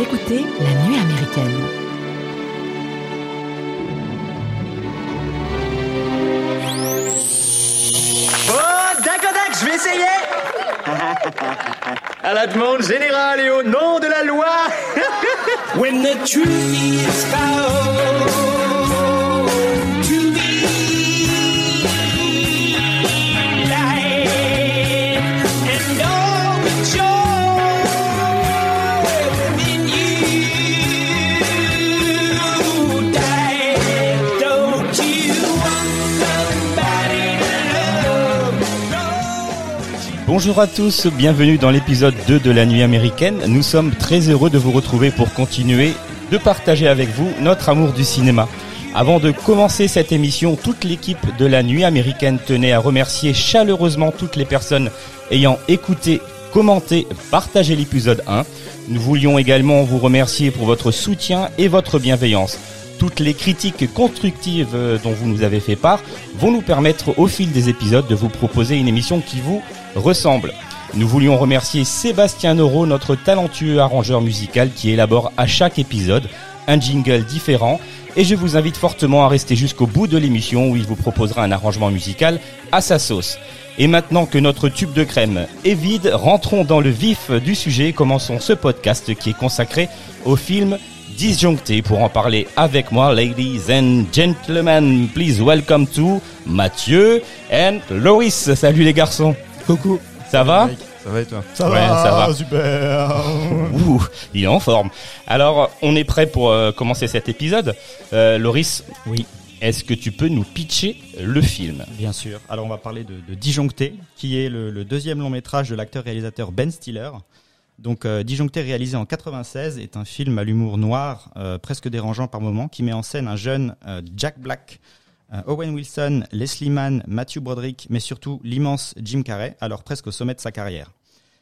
Vous écoutez La Nuit américaine. Oh, d'accord, d'accord, je vais essayer À la demande générale et au nom de la loi When the truth is found Bonjour à tous, bienvenue dans l'épisode 2 de la nuit américaine. Nous sommes très heureux de vous retrouver pour continuer de partager avec vous notre amour du cinéma. Avant de commencer cette émission, toute l'équipe de la nuit américaine tenait à remercier chaleureusement toutes les personnes ayant écouté, commenté, partagé l'épisode 1. Nous voulions également vous remercier pour votre soutien et votre bienveillance. Toutes les critiques constructives euh, dont vous nous avez fait part vont nous permettre au fil des épisodes de vous proposer une émission qui vous ressemble. Nous voulions remercier Sébastien Noro, notre talentueux arrangeur musical qui élabore à chaque épisode un jingle différent et je vous invite fortement à rester jusqu'au bout de l'émission où il vous proposera un arrangement musical à sa sauce. Et maintenant que notre tube de crème est vide, rentrons dans le vif du sujet et commençons ce podcast qui est consacré au film Disjoncté. Pour en parler avec moi, ladies and gentlemen, please welcome to Mathieu and Loris. Salut les garçons. Coucou. Ça va Ça va et toi Ça Ouais, va, ça va. super. Ouh, il est en forme. Alors, on est prêt pour euh, commencer cet épisode. Euh, Loris, Oui, est-ce que tu peux nous pitcher le film? Bien sûr. Alors on va parler de, de Disjoncté, qui est le, le deuxième long métrage de l'acteur-réalisateur Ben Stiller. Donc euh, Disjoncté, réalisé en 96, est un film à l'humour noir, euh, presque dérangeant par moments, qui met en scène un jeune euh, Jack Black, euh, Owen Wilson, Leslie Mann, Matthew Broderick, mais surtout l'immense Jim Carrey, alors presque au sommet de sa carrière.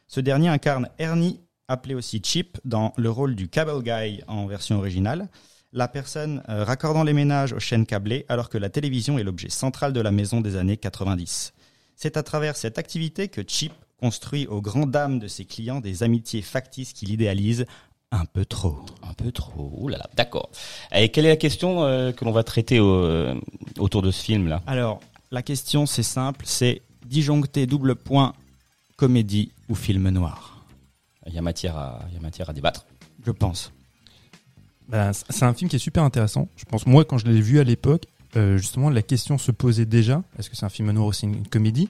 Ce dernier incarne Ernie, appelé aussi Chip, dans le rôle du Cable Guy en version originale. La personne euh, raccordant les ménages aux chaînes câblées alors que la télévision est l'objet central de la maison des années 90. C'est à travers cette activité que Chip construit aux grandes dames de ses clients des amitiés factices qu'il idéalise un peu trop. Un peu trop. Ouh là là, d'accord. Et quelle est la question euh, que l'on va traiter au- euh, autour de ce film-là Alors, la question c'est simple, c'est disjoncter double point comédie ou film noir? Il y a matière à, il y a matière à débattre. Je pense. C- c'est un film qui est super intéressant. Je pense, moi, quand je l'ai vu à l'époque, euh, justement, la question se posait déjà. Est-ce que c'est un film noir ou c'est une comédie?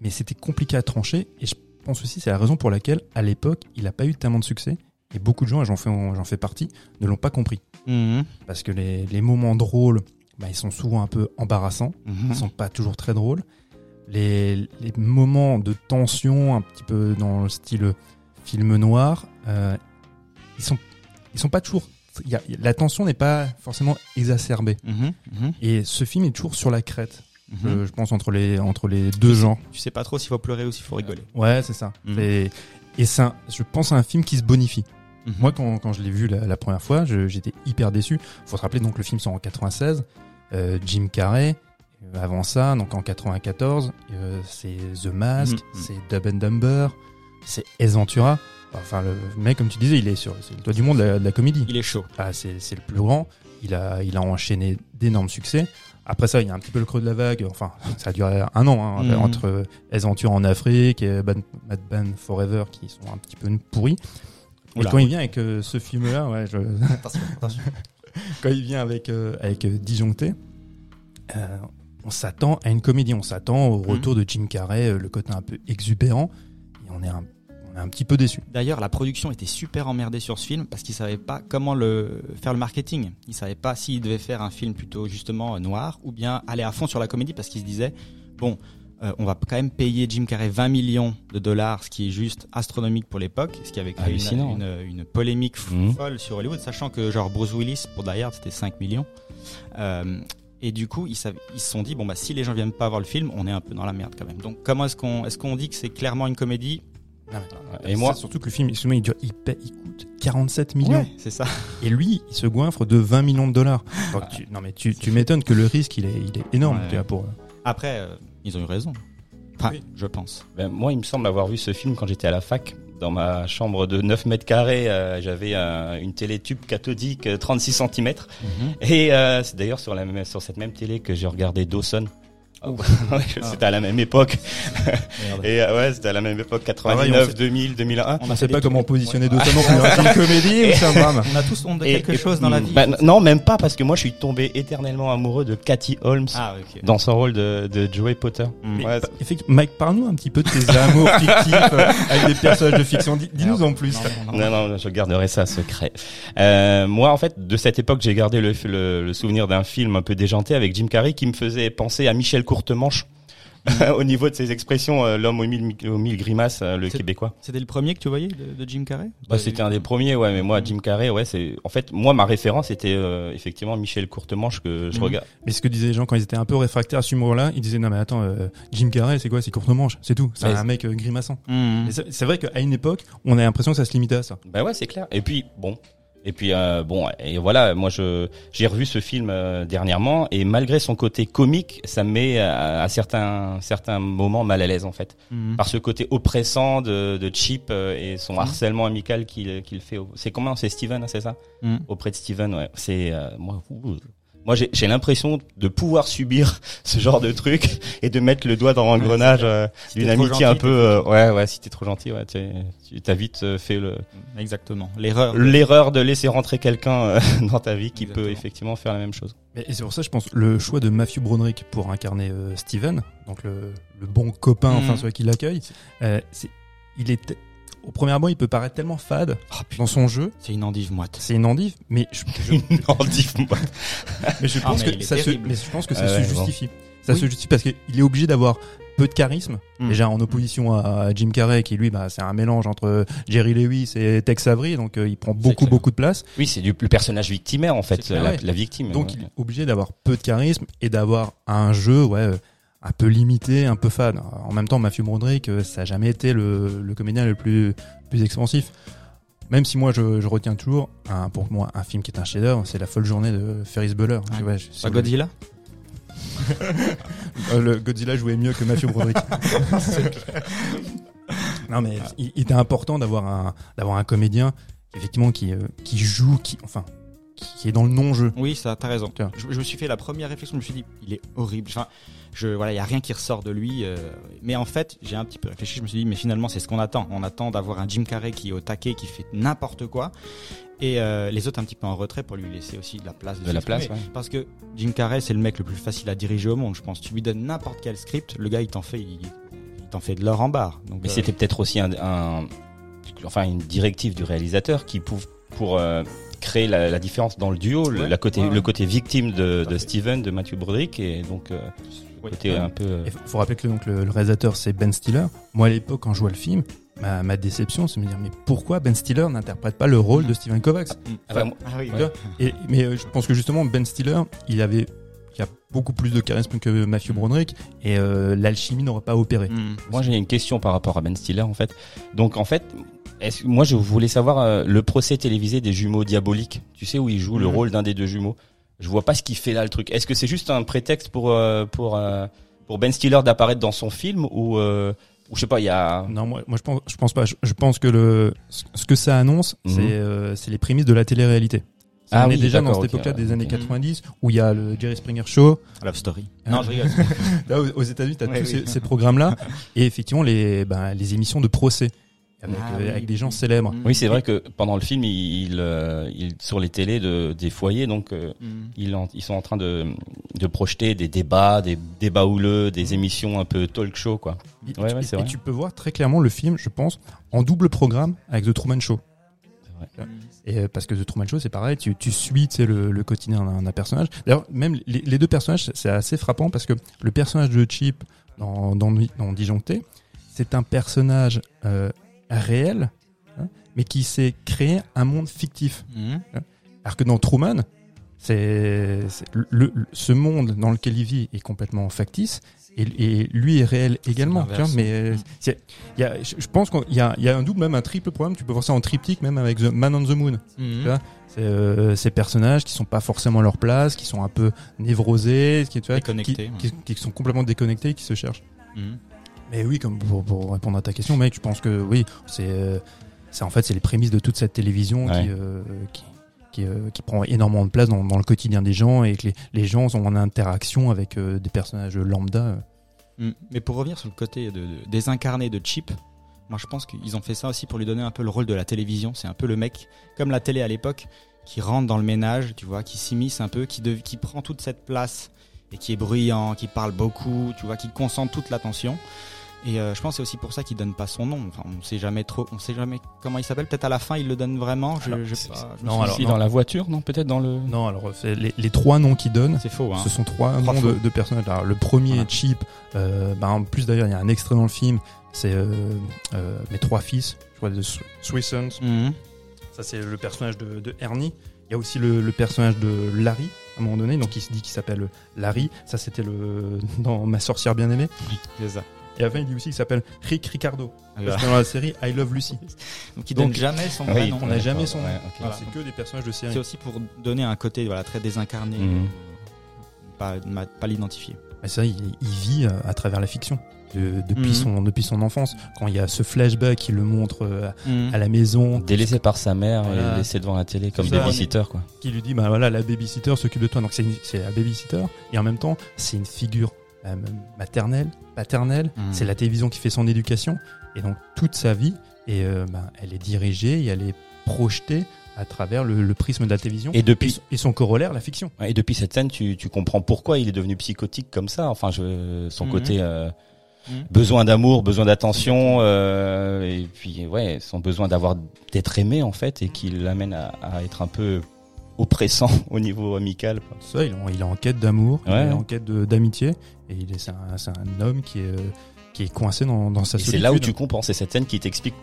Mais c'était compliqué à trancher. Et je pense aussi, c'est la raison pour laquelle, à l'époque, il n'a pas eu tellement de succès. Et beaucoup de gens, et j'en fais, j'en fais partie, ne l'ont pas compris. Mhm. Parce que les, les moments drôles, bah, ils sont souvent un peu embarrassants. Mhm. Ils sont pas toujours très drôles. Les, les moments de tension, un petit peu dans le style film noir, euh, ils sont ils sont pas toujours. y a- la tension n'est pas forcément exacerbée. Mhm. Mhm. Et ce film est toujours sur la crête. Euh, je pense entre les entre les deux genres. Tu sais pas trop s'il faut pleurer ou s'il faut rigoler. Ouais, c'est ça. Et, et un- je pense à un film qui se bonifie. Mhm. Moi, quand, quand je l'ai vu la, la première fois, j'étais hyper déçu. Faut se rappeler donc le film sort en 96. euh, Jim Carrey. euh, Avant ça, donc en 94, euh, c'est The Mask, Mhm. c'est Dumb and Dumber, c'est Ace Ventura. Enfin, le mec, comme tu disais, il est sur c'est le toit du monde de la, de la comédie. Il est chaud. Ah, c'est c'est le plus grand. Il a, il a enchaîné d'énormes succès. Après ça, il y a un petit peu le creux de la vague. Enfin, ça a duré un an hein, Mhm. entre euh, Ace Ventura en Afrique et Bad, Mad Ben Forever qui sont un petit peu pourris. Et quand il vient avec euh, ce film-là, ouais, je- quand il vient avec euh, avec euh, Disjoncté, euh, on s'attend à une comédie. On s'attend au retour de Jim Carrey, le côté un peu exubérant. Et on est un, on est un petit peu déçu. D'ailleurs, la production était super emmerdée sur ce film parce qu'ils savaient pas comment le faire le marketing. Ils savaient pas s'ils devaient faire un film plutôt justement noir ou bien aller à fond sur la comédie parce qu'ils se disaient bon, euh, on va quand même payer Jim Carrey 20 millions de dollars, ce qui est juste astronomique pour l'époque, ce qui avait créé une, une, une polémique Mhm. folle sur Hollywood, sachant que genre Bruce Willis pour Die Hard c'était 5 millions. Euh, et du coup, ils, se sont dit bon bah si les gens viennent pas voir le film, on est un peu dans la merde quand même. Donc comment est-ce qu'on est-ce qu'on dit que c'est clairement une comédie? Et moi, Ça, surtout que le film, il, dure- il, paie- il coûte 47 millions. Ouais, c'est ça. Et lui, il se goinfre de 20 millions de dollars. Donc, tu- non mais tu, tu m'étonnes que le risque, il est, il est énorme. Ouais. tu vois, pour, Après, euh, ils ont eu raison. Enfin, Oui. je pense. ben, moi, il me semble avoir vu ce film quand j'étais à la fac. dans ma chambre de 9 mètres carrés, euh, j'avais un- une télé tube cathodique euh, 36 cm. Mhm. Et euh, c'est d'ailleurs sur, la même- sur cette même télé que j'ai regardé Dawson. Ouais, c'était à la même époque. Et euh, ouais, c'était à la même époque, Ah ouais, 99, on sait- 2000, 2001. On ne sait pas comment positionner Ouais. deux non plus. une comédie ou c'est un drame On a tous honte de Et- quelque et- chose dans la vie. Bah, non, même pas parce que moi je suis tombé éternellement amoureux de Cathy Holmes Ah, dans son rôle de, de Joey Potter. Mm. Ouais, Effectivement, Mike, parle-nous un petit peu de tes amours fictifs euh, avec des personnages de fiction. Dis- Dis-nous en plus. Non, non, non. Non, non, je garderai ça secret. Euh, moi, en fait, de cette époque, j'ai gardé le, le, le souvenir d'un film un peu déjanté avec Jim Carrey qui me faisait penser à Michel Courtemanche. Au niveau de ses expressions, euh, l'homme aux mille, aux mille grimaces, euh, le québécois. C'était le premier que tu voyais de, de Jim Carrey Bah, c'était un des premiers, ouais, mais moi, Jim Carrey, ouais, c'est, en fait, moi, ma référence était, euh, effectivement, Michel Courtemanche que je Mhm. regarde. Mais ce que disaient les gens quand ils étaient un peu réfractaires à ce humour-là, ils disaient non mais attends, euh, Jim Carrey c'est quoi? C'est courte manche, c'est tout. C'est Ouais, un mec euh, grimaçant. Mhm. C'est vrai qu'à une époque, on a l'impression que ça se limitait à ça. Bah ouais, c'est clair. Et puis bon, et puis euh, bon, et voilà, moi je j'ai revu ce film euh, dernièrement et malgré son côté comique, ça me met à, à certains certains moments mal à l'aise en fait, Mhm. par ce côté oppressant de, de Chip euh, et son harcèlement amical qu'il qu'il fait. au- C'est comment? C'est Steven, hein, c'est ça? Mhm. Auprès de Steven, ouais. C'est euh, moi. ouh. Moi, j'ai j'ai l'impression de pouvoir subir ce genre de truc et de mettre le doigt dans l'engrenage euh, Si d'une amitié un peu. euh, ouais, ouais. Si t'es trop gentil, ouais, tu tu- t'as vite euh, fait le, Exactement. L'erreur. l'erreur de laisser rentrer quelqu'un euh, dans ta vie qui peut effectivement faire la même chose. Mais- Et c'est pour ça, je pense, le choix de Matthew Broderick pour incarner euh, Steven, donc le, le bon copain, enfin Mhm. celui qui l'accueille, euh, c'est- il est au premier abord, il peut paraître tellement fade dans son jeu. C'est une endive moite. C'est une endive, mais je, dis-moi. mais je Ah, pense mais que se, je pense que ça Ah se bon. justifie. Ça Oui. se justifie parce qu'il est obligé d'avoir peu de charisme. Mm. Déjà en opposition à Jim Carrey, qui lui, bah, c'est un mélange entre Jerry Lewis et Tex Avery, donc euh, il prend beaucoup beaucoup de place. Oui, c'est du le personnage victimaire en fait, la, la victime. Donc ouais. il est obligé d'avoir peu de charisme et d'avoir un jeu, ouais, euh, un peu limité, un peu fade. En même temps, Matthew Broderick, euh, ça a jamais été le, le comédien le plus plus expansif. Même si moi je, je retiens toujours, un, pour moi, un film qui est un chef-d'œuvre, c'est La folle journée de Ferris Bueller. Ouais, je- Pas Godzilla Euh, le Godzilla jouait mieux que Matthew Broderick. non mais il, il était important d'avoir un d'avoir un comédien effectivement qui euh, qui joue, qui enfin qui, qui est dans le non-jeu. Oui, ça, t'as raison. Je, je me suis fait la première réflexion, je me suis dit, il est horrible. Enfin, je, voilà, il y a rien qui ressort de lui. euh, mais en fait, j'ai un petit peu réfléchi. Je me suis dit, mais finalement, c'est ce qu'on attend. On attend d'avoir un Jim Carrey qui est au taquet, qui fait n'importe quoi, et euh, les autres un petit peu en retrait pour lui laisser aussi de la place. De la place, ouais. Parce que Jim Carrey, c'est le mec le plus facile à diriger au monde. Je pense. Tu lui donnes n'importe quel script, le gars, il t'en fait, il, il t'en fait de l'or en barre. Donc, Mais euh, c'était peut-être aussi un, un- enfin une directive du réalisateur qui pour pour euh, créer la, la différence dans le duo, le, Ouais, la côté ouais, ouais. le côté victime de. Steven, de Matthew Broderick et donc euh, oui. côté un peu. euh, Il faut, faut rappeler que donc, le, le réalisateur c'est Ben Stiller. Moi à l'époque quand je vois le film, ma, ma déception c'est de me dire mais pourquoi Ben Stiller n'interprète pas le rôle de Steven Kovacs? Enfin, Ah oui, vois? Et mais euh, je pense que justement Ben Stiller, il avait il y a beaucoup plus de charisme que Matthew Broderick et euh, l'alchimie n'aurait pas opéré. Mm. Moi, j'ai une question par rapport à Ben Stiller, en fait. Donc, en fait, est-ce, moi, je voulais savoir euh, le procès télévisé des jumeaux diaboliques. Tu sais où il joue le Mhm. rôle d'un des deux jumeaux. Je vois pas ce qu'il fait là, le truc. Est-ce que c'est juste un prétexte pour euh, pour euh, pour Ben Stiller d'apparaître dans son film ou euh, ou je sais pas, il y a. Non, moi, moi je pense, je pense pas. Je, je pense que le, ce que ça annonce, Mhm. c'est, euh, c'est les prémices de la télé-réalité. Ah on est déjà dans cette époque-là des années Mhm. 90 où il y a le Jerry Springer Show. Love Story. Hein Non, je rigole. Là, aux aux États-Unis, tu as Ouais, tous oui. ces, ces programmes-là et effectivement les, ben, les émissions de procès avec, Ah euh, oui, avec des gens célèbres. Mm. Oui, c'est vrai que pendant le film, il, il, euh, il- sur les télés de, des foyers, donc euh, Mm. ils, en- ils sont en train de, de projeter des débats, des débats houleux, des émissions un peu talk show, quoi. Et, Ouais, tu- ouais, c'est et vrai. tu peux voir très clairement le film, je pense, en double programme avec The Truman Show. Vrai. Et parce que The Truman Show, c'est pareil, tu, tu suis le, le quotidien d'un d'un personnage. D'ailleurs, même les, les deux personnages, c'est assez frappant parce que le personnage de Chip dans, dans, dans Disjoncté, c'est un personnage euh, réel, hein, mais qui s'est créé un monde fictif. Mm. Alors que dans Truman, c'est le, le- ce monde dans lequel il vit est complètement factice et, et lui est réel également. tu vois, l'inverse. mais euh, y a, je pense qu'il y a, il y a un double, même un triple programme. Tu peux voir ça en triptyque, même avec The Man on the Moon. Vois, C'est euh, ces personnages qui sont pas forcément à leur place, qui sont un peu névrosés, qui, tu vois, Déconnectés, qui, qui- qui sont complètement déconnectés, qui se cherchent. Mm. Mais oui, comme pour, pour répondre à ta question, mec, je pense que oui, c'est euh, c'est en fait c'est les prémices de toute cette télévision Ouais. qui, euh, qui qui, euh, qui prend énormément de place dans, dans le quotidien des gens et que les, les gens sont en interaction avec euh, des personnages lambda. euh. Mm. Mais pour revenir sur le côté de, de- désincarné de Chip, moi je pense qu'ils ont fait ça aussi pour lui donner un peu le rôle de la télévision. C'est un peu le mec, comme la télé à l'époque, qui rentre dans le ménage, tu vois, qui s'immisce un peu, qui, dev- qui prend toute cette place et qui est bruyant, qui parle beaucoup, tu vois, qui concentre toute l'attention. Et euh, je pense que c'est aussi pour ça qu'il donne pas son nom. Enfin, on sait jamais trop, on sait jamais comment il s'appelle. Peut-être à la fin il le donne vraiment. Je, Alors, je, pas, je non, alors, dans la voiture, non Peut-être dans le. Non, alors c'est les, les trois noms qu'il donne, c'est faux. Hein. ce sont trois, Trois noms de, de personnages. Alors, le premier Voilà. est Chip. Euh, bah, en plus d'ailleurs, il y a un extrait dans le film. C'est euh, euh, mes trois fils, je crois, de Sw- Swissons. Mhm. Ça, c'est le personnage de, de Ernie. Il y a aussi le, le personnage de Larry, à un moment donné. Donc, il se dit qu'il s'appelle Larry. Ça, c'était le dans Ma sorcière bien-aimée. C'est ça. Et à la fin, il dit aussi qu'il s'appelle Rick Ricardo. Parce que dans la série I Love Lucy. Donc il Donc, donne jamais son Oui, nom. on n'a jamais son nom. Ouais. Voilà. C'est que des personnages de série. C'est aussi pour donner un côté voilà, très désincarné, Mhm. euh, pas, l'identifier. C'est vrai, il, il vit euh, à travers la fiction. De- depuis, Mhm. son, depuis son enfance. Quand il y a ce flashback qui le montre euh, Mhm. à la maison, Délaissé par sa mère Voilà. et laissé devant la télé comme babysitter, quoi. qui lui dit bah voilà la babysitter s'occupe de toi donc c'est la babysitter et en même temps c'est une figure euh, maternelle paternelle Mhm. c'est la télévision qui fait son éducation et donc toute sa vie et euh, bah, elle est dirigée et elle est projetée à travers le, le prisme de la télévision Et et, depuis, son- et son corollaire la fiction et depuis cette scène, tu, tu comprends pourquoi il est devenu psychotique comme ça. Enfin, je, son Mhm. côté euh, Mhm. besoin d'amour, besoin d'attention, euh, et puis ouais, son besoin d'avoir d'être aimé en fait, et qui l'amène à, à être un peu oppressant au niveau amical. quoi. ça il, est en- il est en quête d'amour il est en quête d'amitié et il est c'est un, c'est un homme qui est qui est coincé dans, dans sa Et c'est là où tu comprends, c'est cette scène qui t'explique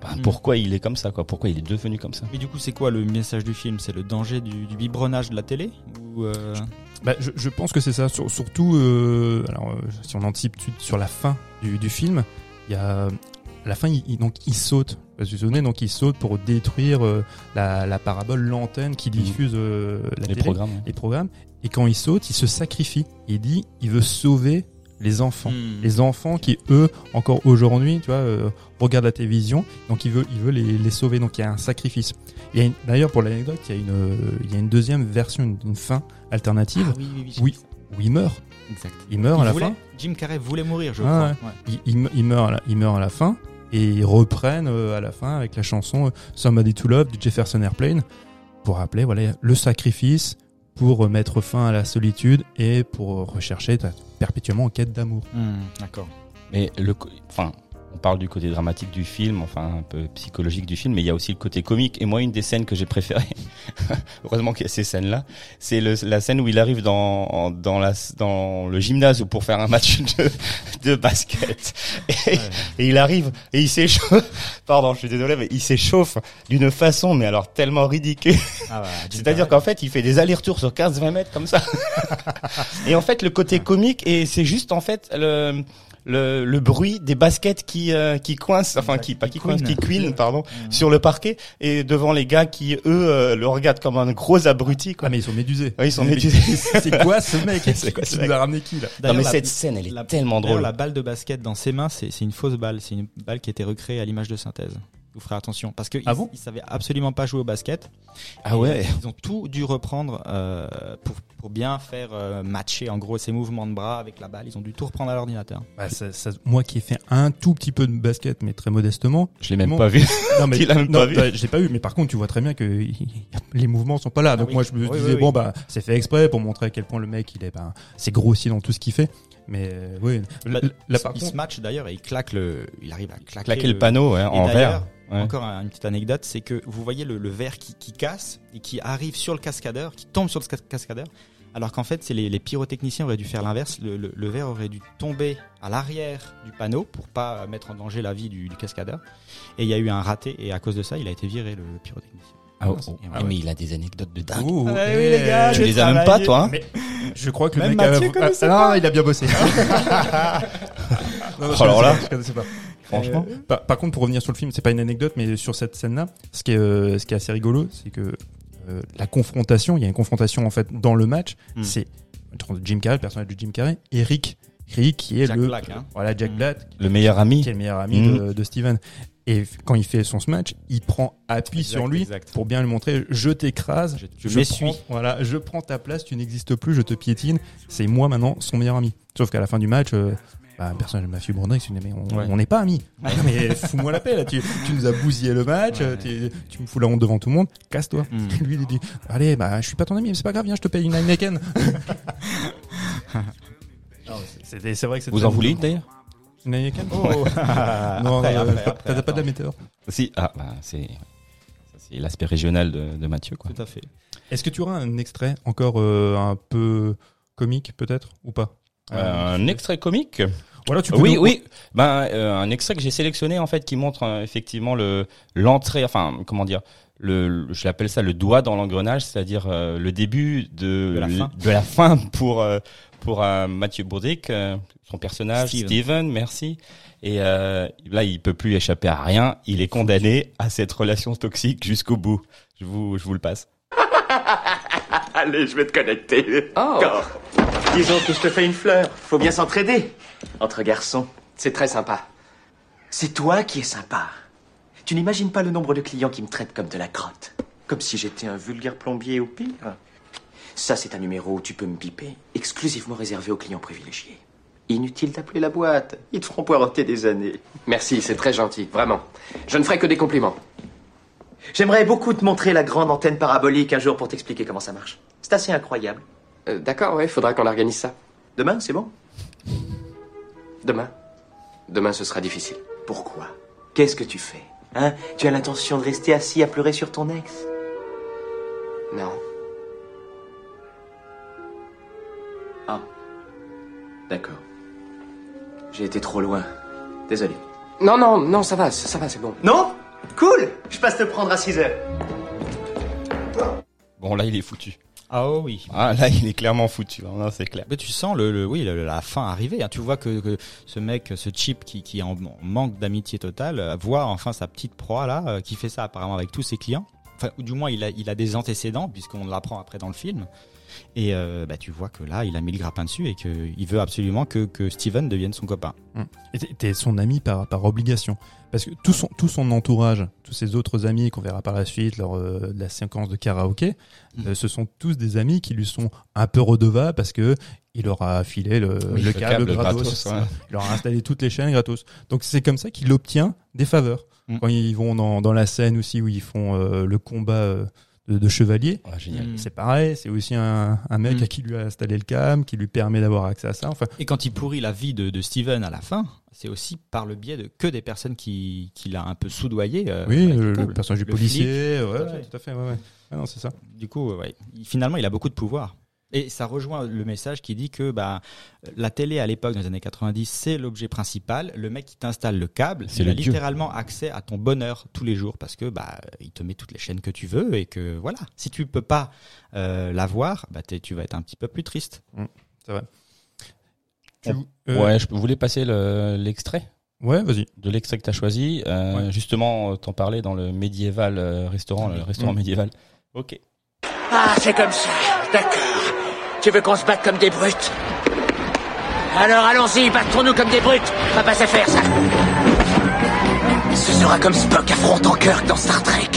bah, Mhm. pourquoi il est comme ça, quoi, pourquoi il est devenu comme ça. Mais du coup, c'est quoi le message du film? C'est le danger du, du biberonnage de la télé? Ou euh, Bah, je, je pense que c'est ça. Sur- surtout, euh, alors, euh, si on anticipe sur la fin du, du film, il y a à la fin, il, il- donc il saute. Vous vous souvenez, donc il saute pour détruire euh, la, la parabole, l'antenne qui diffuse euh, la Les télé, programmes. les programmes. Et quand il saute, il se sacrifie. Il dit, il veut sauver les enfants. hmm. Les enfants qui, eux, encore aujourd'hui, tu vois, euh, regardent la télévision, donc il veut, il veut les, les sauver. Donc il y a un sacrifice. Il y a une- D'ailleurs, pour l'anecdote, il y a une, euh, il y a une deuxième version, une, une fin alternative Ah oui, oui, oui, où il meurt. exact. Il meurt Il à la fin. Jim Carrey voulait mourir, je Ah crois. Ouais. Il, il me- il meurt, à la, il meurt à la fin et ils reprennent euh, à la fin avec la chanson euh, Somebody to Love du Jefferson Airplane pour rappeler voilà le sacrifice pour mettre fin à la solitude et pour rechercher perpétuellement en quête d'amour. Hmm, D'accord. Mais le, enfin, on parle du côté dramatique du film, enfin un peu psychologique du film, mais il y a aussi le côté comique. Et moi, une des scènes que j'ai préférées, heureusement qu'il y a ces scènes-là, c'est la scène où il arrive dans dans la dans le gymnase pour faire un match de, de basket. Et, et il arrive et il s'échauffe. Pardon, je suis désolé, mais il s'échauffe d'une façon, mais alors tellement ridicule. Ah bah, C'est-à-dire qu'en fait, il fait des allers-retours sur 15-20 mètres comme ça. et en fait, le côté comique, et c'est juste en fait le, le, le bruit des baskets qui, euh, qui coincent, enfin qui, pas qui, coincent, qui couinent. couinent, pardon, Mhm. sur le parquet, et devant les gars qui, eux, euh, le regardent comme un gros abruti. Quoi. Ah mais ils sont médusés. Oui, ils sont Mais médusés. C'est quoi ce mec? C'est quoi ce mec? a ramené qui là? Non mais la- cette scène, elle est la- tellement drôle. la balle de basket dans ses mains, c'est c'est une fausse balle. C'est une balle qui a été recréée à l'image de synthèse. Vous ferez attention parce que Ah ils, bon ils savaient absolument pas jouer au basket. Ah Et ouais. Ils ont tout dû reprendre euh, pour, pour bien faire euh, matcher en gros ces mouvements de bras avec la balle. Ils ont dû tout reprendre à l'ordinateur. Bah, ça- ça- Moi qui ai fait un tout petit peu de basket mais très modestement. Je l'ai même pas vu. Non mais même non, pas vu bah, je l'ai pas vu mais par contre tu vois très bien que les mouvements sont pas là. Donc oui. moi je me Oui, disais oui, bon bah c'est fait exprès pour montrer à quel point le mec il est ben c'est grossier dans tout ce qu'il fait. Mais euh, oui, Bah, là, là, il, par il contre se match d'ailleurs et il claque le, il arrive à claquer, Claquer le panneau ouais, en d'ailleurs, verre. Ouais. Encore un- une petite anecdote, c'est que vous voyez le, le verre qui, qui casse et qui arrive sur le cascadeur, qui tombe sur le cas- cascadeur, alors qu'en fait, c'est les, les pyrotechniciens auraient dû faire l'inverse. Le, le- le verre aurait dû tomber à l'arrière du panneau pour pas mettre en danger la vie du, du cascadeur. Et il y a eu un raté et à cause de ça, il a été viré le pyrotechnicien. Ah, oh, voilà. mais il a des anecdotes de dingue. Ouh, Ah oui, les gars, Tu les as même pas toi hein mais je crois que le mec Mathieu a... connaissait ah, pas. non, il a bien bossé. Non, non, je Oh, alors là. pas, je connaissais pas. Franchement. Euh, par, par contre, pour revenir sur le film, c'est pas une anecdote, mais sur cette scène-là, ce qui est, euh, ce qui est assez rigolo, c'est que euh, la confrontation, il y a une confrontation en fait dans le match, Hmm. c'est Jim Carrey, le personnage de Jim Carrey, et Rick, Rick qui est Jack le Black, hein. voilà Jack Mm. Black Le meilleur ami. qui est le meilleur ami de, de Steven. Et quand il fait son smash, il prend appui Exact, sur lui exact. pour bien lui montrer je t'écrase, Je- je je m'essuie. prends, voilà, je prends ta place, tu n'existes plus, je te piétine. C'est moi maintenant son meilleur ami. Sauf qu'à la fin du match, euh, bah, le personnage de se dit mais on Ouais. n'est pas amis. mais fous-moi la paix là, tu, tu nous as bousillé le match, Ouais. tu, tu me fous la honte devant tout le monde, casse-toi. Mm. Lui il dit allez bah je suis pas ton ami, mais c'est pas grave, viens je te paye une Heineken. C'est- vrai que c'est Vous en voulez une d'ailleurs? Une Heineken Oh. Non, Après, euh, après, t'as- après, t'as pas de la météo. Si. Ah, bah, c'est l'aspect régional de, de Mathieu, quoi. Tout à fait. Est-ce que tu auras un extrait encore euh, un peu comique peut-être ou pas? Euh, un extrait comique? Voilà, tu peux Oui, nous- oui. Ben, euh, un extrait que j'ai sélectionné en fait qui montre effectivement le l'entrée, enfin comment dire, le, le- je l'appelle ça le doigt dans l'engrenage, c'est-à-dire le début de De la fin. de la fin pour pour Mathieu Bourdic, son personnage Steven. Steven, merci. Et euh, là, il peut plus échapper à rien. Il est condamné à cette relation toxique jusqu'au bout. Je vous je vous le passe. Allez, je vais te connecter. Oh. Disons que je te fais une fleur. Faut bien s'entraider. Entre garçons. C'est très sympa. C'est toi qui es sympa. Tu n'imagines pas le nombre de clients qui me traitent comme de la crotte. Comme si j'étais un vulgaire plombier ou pire. Ça, c'est un numéro où tu peux me piper. Exclusivement réservé aux clients privilégiés. Inutile d'appeler la boîte. Ils te feront poireauter des années. Merci, c'est très gentil, vraiment. Je ne ferai que des compliments. J'aimerais beaucoup te montrer la grande antenne parabolique un jour pour t'expliquer comment ça marche. C'est assez incroyable. Euh, D'accord, ouais, faudra qu'on organise ça. Demain, c'est bon? Demain. Demain, ce sera difficile. Pourquoi? Qu'est-ce que tu fais? Hein? Tu as l'intention de rester assis à pleurer sur ton ex? Non. Ah. D'accord. J'ai été trop loin. Désolé. Non, non, non, ça va, ça, ça va, c'est bon. Non? Cool Je passe te prendre à 6 heures. Bon là, il est foutu. Ah oh oui. Ah là, il est clairement foutu. hein. Non, c'est clair. Mais tu sens le, le- oui le- la fin arriver. hein. Tu vois que, que ce mec, ce chip qui, qui est en en manque d'amitié totale, euh, voit enfin sa petite proie là, euh, qui fait ça apparemment avec tous ses clients. Enfin, ou du moins il a, il a des antécédents puisqu'on l'apprend après dans le film. Et euh, bah, tu vois que là, il a mis le grappin dessus et qu'il veut absolument que, que Steven devienne son copain. Et t'es- son ami par, par obligation. Parce que tout son, tout son entourage, tous ses autres amis qu'on verra par la suite lors euh, de la séquence de karaoké, Mm. euh, ce sont tous des amis qui lui sont un peu redevables parce que il leur a filé le, Oui, le le câble, câble gratos. gratos, ouais. Il leur a installé toutes les chaînes gratos. Donc c'est comme ça qu'il obtient des faveurs. Mm. Quand ils vont dans, dans la scène aussi où ils font euh, le combat de, de chevalier, Ah, génial. C'est pareil, c'est aussi un, un mec Mm. à qui lui a installé le câble, qui lui permet d'avoir accès à ça. Enfin, Et quand il pourrit la vie de, de Steven à la fin, c'est aussi par le biais de que des personnes qui, qui l'a un peu soudoyé. euh, oui, le, personnage du Le flic. policier, ouais, tout à ouais, fait. tout à fait, ouais, ouais. Ouais, non, c'est ça. Du coup, ouais, finalement, il a beaucoup de pouvoir. Et ça rejoint le message qui dit que bah, la télé à l'époque, dans les années 90, c'est l'objet principal. Le mec qui t'installe le câble, C'est il le a dieu. littéralement accès à ton bonheur tous les jours parce que bah, il te met toutes les chaînes que tu veux et que voilà. Si tu peux pas euh, l'avoir, bah, tu vas être un petit peu plus triste. C'est vrai. Tu- euh, Ouais, je voulais passer le- l'extrait? Ouais, vas-y. de l'extrait que tu as choisi. Euh, Ouais. Justement, euh, t'en parlais dans le médiéval euh, restaurant, le restaurant Mm. médiéval. Ok. Ah, c'est comme ça. D'accord. Tu veux qu'on se batte comme des brutes Alors allons-y, battons-nous comme des brutes. Va pas se faire, ça. Ce sera comme Spock affrontant Kirk dans Star Trek.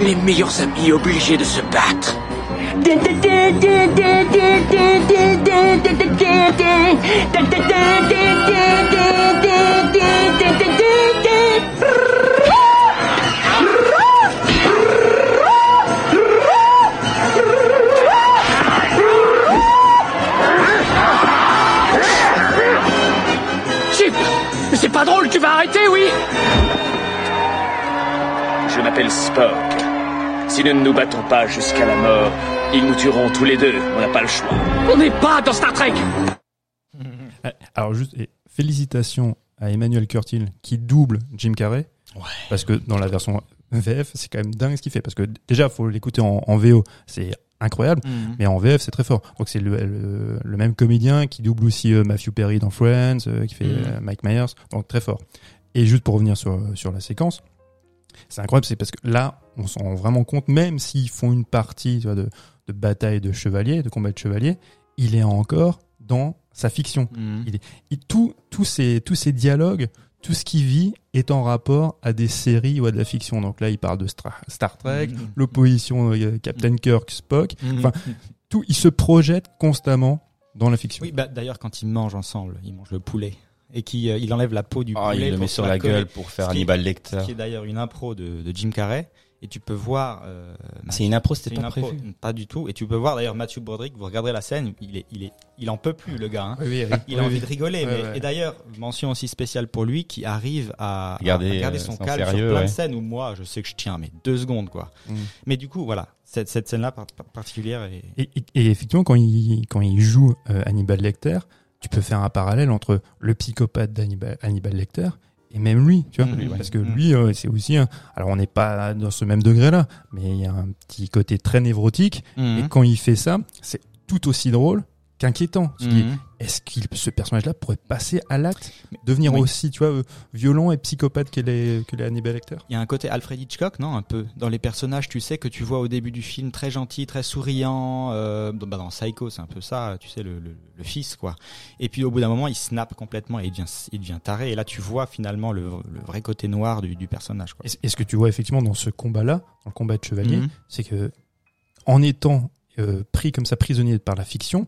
Les meilleurs amis obligés de se battre. Pas drôle, tu vas arrêter, oui Je m'appelle Spock. Si nous ne nous battons pas jusqu'à la mort, ils nous tueront tous les deux. On n'a pas le choix. On n'est pas dans Star Trek Euh, Alors juste, et félicitations à Emmanuel Curtil qui double Jim Carrey. Parce que dans la version VF, c'est quand même dingue ce qu'il fait. Parce que déjà, faut l'écouter en, en VO, c'est incroyable. Mais en VF, c'est très fort. Donc c'est le, le- le même comédien qui double aussi euh, Matthew Perry dans Friends, euh, qui fait Mhm. euh, Mike Myers. Donc très fort. Et juste pour revenir sur, sur la séquence, c'est incroyable, c'est parce que là, on s'en rend vraiment compte, même s'ils font une partie tu vois, de, de bataille de chevalier, de combat de chevalier, il est encore dans sa fiction. Mhm. Il est, il- tout, tous ces, tous ces dialogues, tout ce qu'il vit est en rapport à des séries ou à de la fiction. Donc là, il parle de Star Trek, Mhm. l'opposition euh, Captain Kirk, Spock. Mhm. Enfin, tout, il se projette constamment dans la fiction. Oui, bah, d'ailleurs, quand ils mangent ensemble, ils mangent le poulet et qu'il il enlève la peau du Ah, poulet. il le pour met sur la gueule pour faire qui- Hannibal Ce Lecter. qui est d'ailleurs une impro de, de Jim Carrey. Et tu peux voir. euh, C'est une impro, c'était une pas impro, prévu. pas du tout. Et tu peux voir d'ailleurs Matthew Broderick. Vous regarderez la scène, il est, il est, il en peut plus le gars. hein. Oui, oui, oui. Il a Oui, envie oui. de rigoler. Ouais, mais, ouais. Et d'ailleurs, mention aussi spéciale pour lui qui arrive à, Garder, à garder euh, son calme sérieux, sur plein ouais. de scènes où moi, je sais que je tiens mais deux secondes quoi. Mm. Mais du coup, voilà, cette, cette scène-là par- par- particulière est. Et, et- et effectivement, quand il, quand il joue euh, Hannibal Lecter, tu peux faire un parallèle entre le psychopathe d'Hannibal Hannibal Lecter et même lui, tu vois. Ouais. Parce que Mhm. lui, euh, c'est aussi un... Alors, on n'est pas dans ce même degré-là, mais il y a un petit côté très névrotique. Mhm. Et quand il fait ça, c'est tout aussi drôle qu'inquiétant. Mhm. est-ce que ce personnage-là pourrait passer à l'acte, devenir oui. aussi, tu vois, euh, violent et psychopathe que les, que les Hannibal Lecter? Il y a un côté Alfred Hitchcock, non Un peu. Dans les personnages, tu sais, que tu vois au début du film, très gentil, très souriant. Euh, dans, bah, dans Psycho, c'est un peu ça, tu sais, le, le, le fils, quoi. Et puis au bout d'un moment, il snap complètement et il devient, il devient taré. Et là, tu vois finalement le, le vrai côté noir du, du personnage, quoi. Et ce que tu vois effectivement dans ce combat-là, dans le combat de chevalier, Mhm. c'est que en étant euh, pris comme ça prisonnier par la fiction,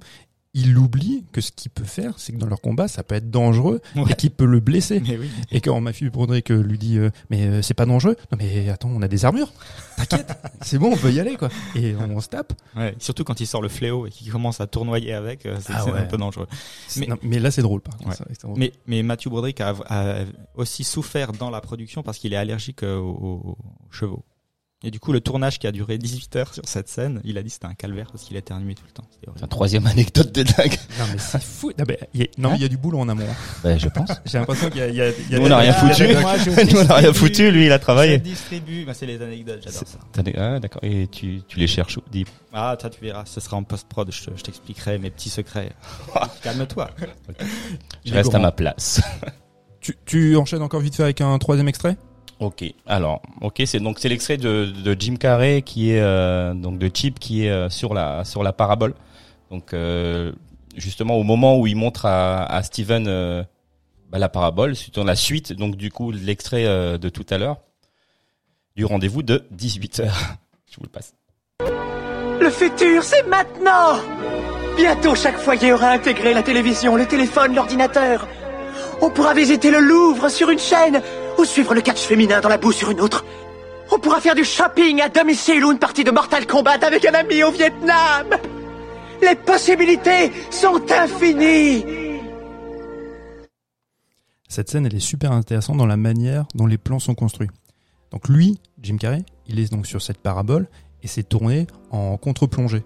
il oublie que ce qu'il peut faire, c'est que dans leur combat, ça peut être dangereux Ouais. et qu'il peut le blesser. Mais oui. Et quand Matthew Broderick euh, lui dit euh, mais euh, c'est pas dangereux, non mais attends, on a des armures, t'inquiète, c'est bon, on peut y aller quoi. Et on, se tape. Ouais. Surtout quand il sort le fléau et qu'il commence à tournoyer avec, euh, c'est Ah ouais. un peu dangereux. Mais, Mais- non, mais là c'est drôle par contre. Que drôle. Mais, mais Matthew Broderick a, a aussi souffert dans la production parce qu'il est allergique euh, aux, aux chevaux. Et du coup, le tournage qui a duré 18 heures sur cette scène, il a dit que c'était un calvaire parce qu'il éternuait tout le temps. C'est horrible. un troisième anecdote de dingue. Non mais c'est fou. Non mais il y a, non, mais il y a du boulot en amont. Ben, je pense. J'ai l'impression qu'il y a, il y a, il y a Nous, on n'a rien a- foutu. a- Moi, je Nous, on n'a rien foutu, lui, il a Je travaillé. distribue, bah, c'est les anecdotes, j'adore ça. Ah, d'accord. Et tu, tu les cherches où Dis. Ah, toi, tu verras, ce sera en post-prod, je, te- je t'expliquerai mes petits secrets. Calme-toi. Je reste à ma place. Tu, tu enchaînes encore vite fait avec un troisième extrait? Ok. Alors, ok, c'est donc c'est l'extrait de, de Jim Carrey qui est euh, donc de Chip qui est euh, sur la sur la parabole. Donc euh, justement au moment où il montre à, à Steven euh, bah, la parabole, c'est la suite donc du coup l'extrait euh, de tout à l'heure du rendez-vous de 18 h Je vous le passe. Le futur, c'est maintenant Bientôt, chaque foyer aura intégré la télévision, le téléphone, l'ordinateur. On pourra visiter le Louvre sur une chaîne ou suivre le catch féminin dans la boue sur une autre. On pourra faire du shopping à domicile ou une partie de Mortal Kombat avec un ami au Vietnam. Les possibilités sont infinies. Cette scène, elle est super intéressante dans la manière dont les plans sont construits. Donc lui, Jim Carrey, il est donc sur cette parabole et c'est tourné en contre-plongée.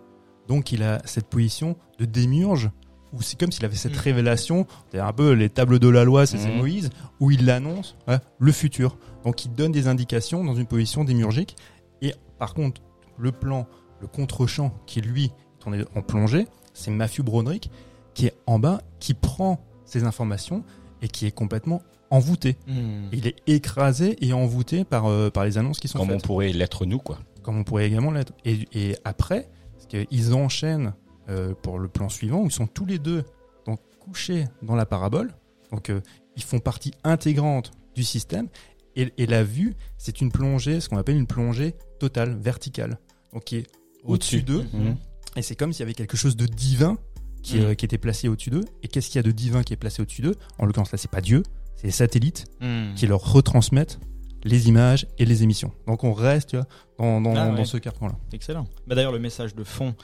Donc il a cette position de démiurge où c'est comme s'il avait cette Mm. révélation, c'est un peu les tables de la loi, c'est Mhm. Moïse, où il annonce ouais, le futur. Donc il donne des indications dans une position démiurgique. Et par contre, le plan, le contre-champ qui lui est tourné en plongée, c'est Matthew Broderick qui est en bas, qui prend ces informations et qui est complètement envoûté. Il est écrasé et envoûté par, euh, par les annonces qui sont Comme on faites. pourrait l'être nous quoi. Comme on pourrait également l'être. Et, et après, parce qu'ils enchaînent euh, pour le plan suivant, où ils sont tous les deux donc, couchés dans la parabole. Donc euh, ils font partie intégrante du système. Et, et la vue, c'est une plongée, ce qu'on appelle une plongée totale, verticale. Donc qui est au-dessus d'eux. Mhm. Et c'est comme s'il y avait quelque chose de divin qui, Mhm. euh, qui était placé au-dessus d'eux. Et qu'est-ce qu'il y a de divin qui est placé au-dessus d'eux? En l'occurrence, là, c'est pas Dieu, c'est les satellites Hmm. qui leur retransmettent les images et les émissions. Donc on reste tu vois, dans, dans, Ah ouais. ce carcan-là. Excellent. Bah D'ailleurs, le message de fond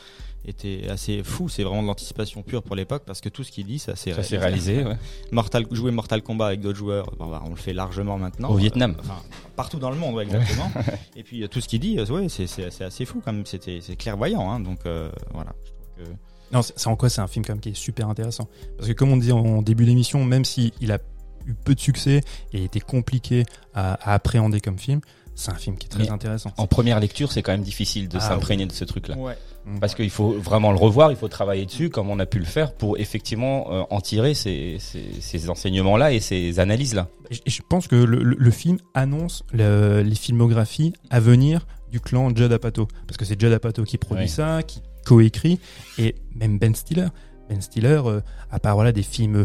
était assez fou. C'est vraiment de l'anticipation pure pour l'époque parce que tout ce qu'il dit, ça s'est Ça s'est réalisé ouais. Mortal, jouer Mortal Kombat avec d'autres joueurs, bon, bah, on le fait largement maintenant. Au Vietnam. Euh, enfin, partout dans le monde, ouais, exactement. Et puis euh, tout ce qu'il dit, euh, ouais, c'est assez fou quand même. C'était c'est clairvoyant, hein, donc euh, voilà. Je trouve que Non, c'est en quoi c'est un film quand même qui est super intéressant. Parce que comme on disait en début d'émission, même s'il il a eu peu de succès et été compliqué à, à appréhender comme film, c'est un film qui est très Mais intéressant. En première lecture, c'est quand même difficile de Ah s'imprégner de ce truc-là. Ouais. Parce qu'il faut vraiment le revoir, il faut travailler dessus, comme on a pu le faire, pour effectivement euh, en tirer ces, ces, ces enseignements-là et ces analyses-là. Je pense que le, le- le film annonce le- les filmographies à venir du clan Judd Apatow. Parce que c'est Judd Apatow qui produit ça, qui coécrit, et même Ben Stiller. Ben Stiller, euh, à part voilà des films euh,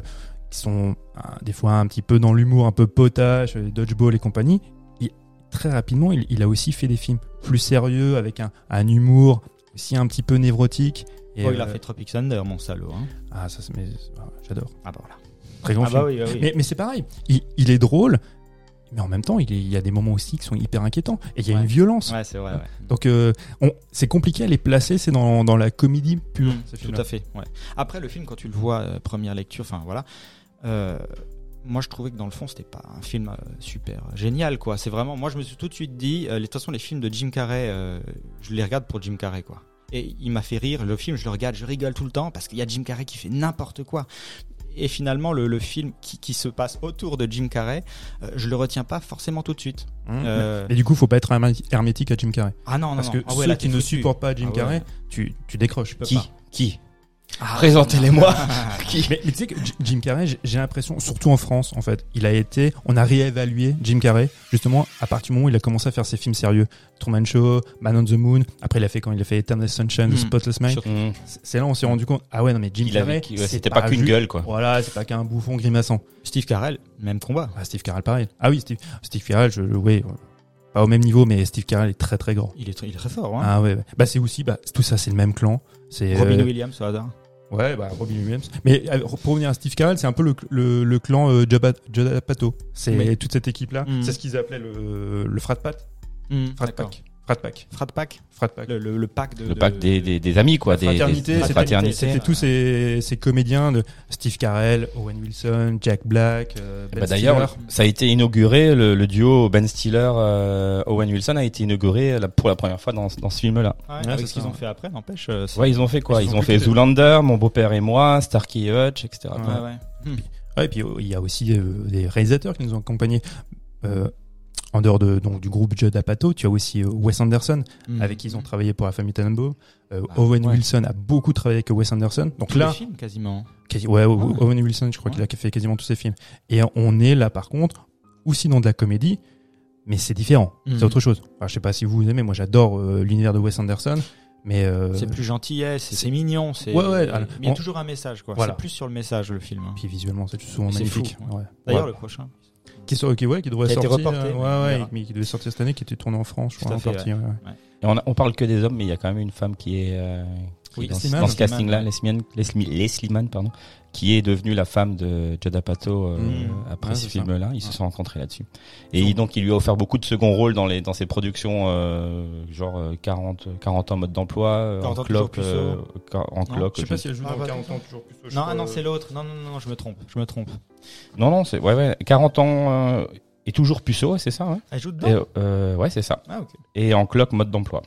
qui sont euh, des fois un petit peu dans l'humour, un peu potache, euh, Dodgeball et compagnie, il- très rapidement, il, il a aussi fait des films plus sérieux avec un, un humour aussi un petit peu névrotique. Et, Oh, il a euh, fait Tropic Thunder, mon salaud. Hein. Ah, ça, mais, ah, j'adore. Ah bah voilà. Très grand Ah film. bah oui, bah oui. Mais, mais c'est pareil, il, il est drôle, mais en même temps, il, est- il y a des moments aussi qui sont hyper inquiétants. Et il y a Ouais. une violence. Ouais, c'est vrai. Ouais. Donc, euh, c'est compliqué à les placer, c'est dans, dans la comédie pure. Mm, ces tout à fait. Ouais. Après, le film, quand tu le vois, euh, première lecture, enfin voilà. euh, moi, je trouvais que dans le fond, c'était pas un film euh, super génial, quoi. C'est vraiment. Moi, je me suis tout de suite dit, euh, de toute façon, les films de Jim Carrey, euh, je les regarde pour Jim Carrey, quoi. Et il m'a fait rire. Le film, je le regarde, je rigole tout le temps parce qu'il y a Jim Carrey qui fait n'importe quoi. Et finalement, le, le film qui, qui se passe autour de Jim Carrey, euh, je le retiens pas forcément tout de suite. Mm. Euh, Et du coup, faut pas être hermé- hermétique à Jim Carrey. ah non, non, Parce non. que Ah ouais, ceux là, qui ne supportent pas Jim Ah ouais. Carrey, tu, tu décroches. peux Qui pas? Qui? Ah, Présentez-les-moi. Qui Mais, mais tu sais que Jim Carrey, j'ai- l'impression, surtout en France, en fait, il a été, on a réévalué Jim Carrey, justement, à partir du moment où il a commencé à faire ses films sérieux. Truman Show, Man on the Moon, après il a fait quand il a fait Eternal Sunshine, Mm. The Spotless Mind. Mmh. C'est là où on s'est rendu compte, ah ouais, non mais Jim Il Carrey, ouais, c'était pas qu'une gueule, quoi. Voilà, c'est pas qu'un bouffon grimaçant. Steve Carell, même combat. Ah, Steve Carell, pareil. Ah oui, Steve, Steve Carell, je, oui, pas au même niveau, mais Steve Carell est très très grand. Il est, très- il est très fort. Hein. Ah ouais, ouais. bah c'est aussi, bah tout ça c'est le même clan. C'est Robin euh, Williams, au hasard. Ouais, bah Robin Williams. Mais euh, pour revenir à Steve Carell, c'est un peu le, le, le clan euh, Jabba, Jabba Pato. C'est Mais- toute cette équipe-là. Mhm. C'est ce qu'ils appelaient le, le frat pack. Frat D'accord. pack. Frat pack. Frat pack. Frat pack. Le, le, le pack de. Le de- pack des, des, des amis, quoi. Des, fraternité, des- des c'était- tous ces, ces comédiens de Steve Carell, Owen Wilson, Jack Black, euh, Ben Bah, D'ailleurs, ça a été inauguré, le, le duo Ben Stiller, euh, Owen Wilson a été inauguré la- pour la première fois dans, dans ce film-là. Ouais, Ouais, avec c'est ce qu'ils ont fait après, n'empêche. euh, Ouais, ils ont fait quoi? Ils Ils ont ont fait. Zoolander, Mon beau-père et moi, Starkey et Hutch, etc. Ouais. Ouais. Hmm. Et puis euh, il y a aussi euh, des réalisateurs qui nous ont accompagnés. Euh, en dehors de, donc, du groupe Judd Apatow, tu as aussi euh, Wes Anderson, Hmm. avec qui ils ont travaillé pour la famille Tannenbaum. Euh, Ah, Owen ouais. Wilson a beaucoup travaillé avec Wes Anderson. Donc Tous les là, films, quasiment. quasi- ouais, Ouais. Owen Wilson, je crois Ouais. qu'il a fait quasiment tous ses films. Et on est là, par contre, aussi dans de la comédie, mais c'est différent. Mhm. C'est autre chose. Enfin, je sais pas si vous aimez, moi j'adore euh, l'univers de Wes Anderson, mais euh, C'est plus gentillet, c'est c'est mignon. c'est- Ouais, ouais, alors, il y a on- toujours un message, quoi. Voilà. C'est plus sur le message, le film. hein. puis visuellement c'est souvent magnifique. Ouais. D'ailleurs, le prochain. Qui, sort- qui, ouais, qui devrait Qui a été sortir, reporté, euh, ouais, ouais, mais qui devait sortir cette année, qui était tourné en France, je crois, en fait, partie. ouais. ouais. Et on, a- on parle que des hommes, mais il y a quand même une femme qui est, euh, Oui, dans, Leslie dans Mann. ce casting-là, Leslie Leslie, Mann- pardon, qui est devenue la femme de Judd Apatow euh, Mmh. après Ouais, ce film-là. Ils Ouais. se sont rencontrés là-dessus. Et il- donc, il lui a offert beaucoup de second rôles dans les dans ses productions, euh, genre euh, 40 40 ans mode d'emploi, 40 en cloque, euh, en cloque. Je sais pas si elle joue Ah, dans bah, 40 ans toujours plus. Non, crois, ah non, c'est l'autre. Non, non, non, non, je me trompe. Je me trompe. Non, non, c'est ouais, ouais, 40 ans euh, et toujours puceau, c'est ça. Ouais. Elle joue dedans? euh, ouais, c'est ça. Ah, ok. Et en cloque mode d'emploi.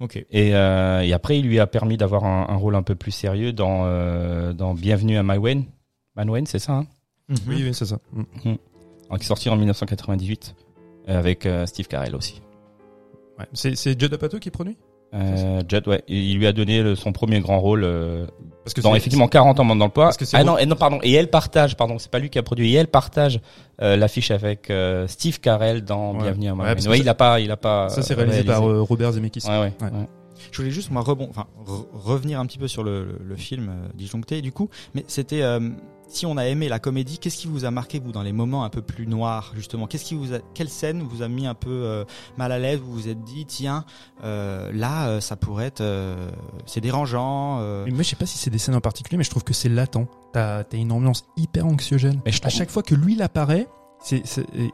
Ok. Et, euh, et après, il lui a permis d'avoir un, un rôle un peu plus sérieux dans, euh, dans Bienvenue à Maïwen. Maïwen, c'est ça, hein Oui, oui, c'est ça. Mm. qui est sorti en 1998 euh, avec euh, Steve Carell aussi. Ouais. C'est c'est Judd Apatow qui produit? Euh, Judd, ouais, il lui a donné le- son premier grand rôle euh, Parce que dans effectivement 40 ans. Parce que c'est Ah non, et non, pardon. Et elle partage, pardon, c'est pas lui qui a produit. Et elle partage euh, l'affiche avec euh, Steve Carell dans Ouais. Bienvenue à Ouais, que Ouais, ça- il a pas, il a pas. Ça, c'est réalisé par euh, Robert Zemeckis. Ouais, ouais. Ouais. ouais. Je voulais juste moi rebond, enfin re- revenir un petit peu sur le, le, le film euh, disjoncté du coup, mais c'était euh, si on a aimé la comédie, qu'est-ce qui vous a marqué vous dans les moments un peu plus noirs justement? Qu'est-ce qui vous a, quelle scène vous a mis un peu euh, mal à l'aise Vous vous êtes dit tiens euh, là euh, ça pourrait être euh, c'est dérangeant. euh, Mais moi, je sais pas si c'est des scènes en particulier, mais je trouve que c'est latent. T'as as une ambiance hyper anxiogène. Mais je à chaque fois que lui il apparaît, c'est euh,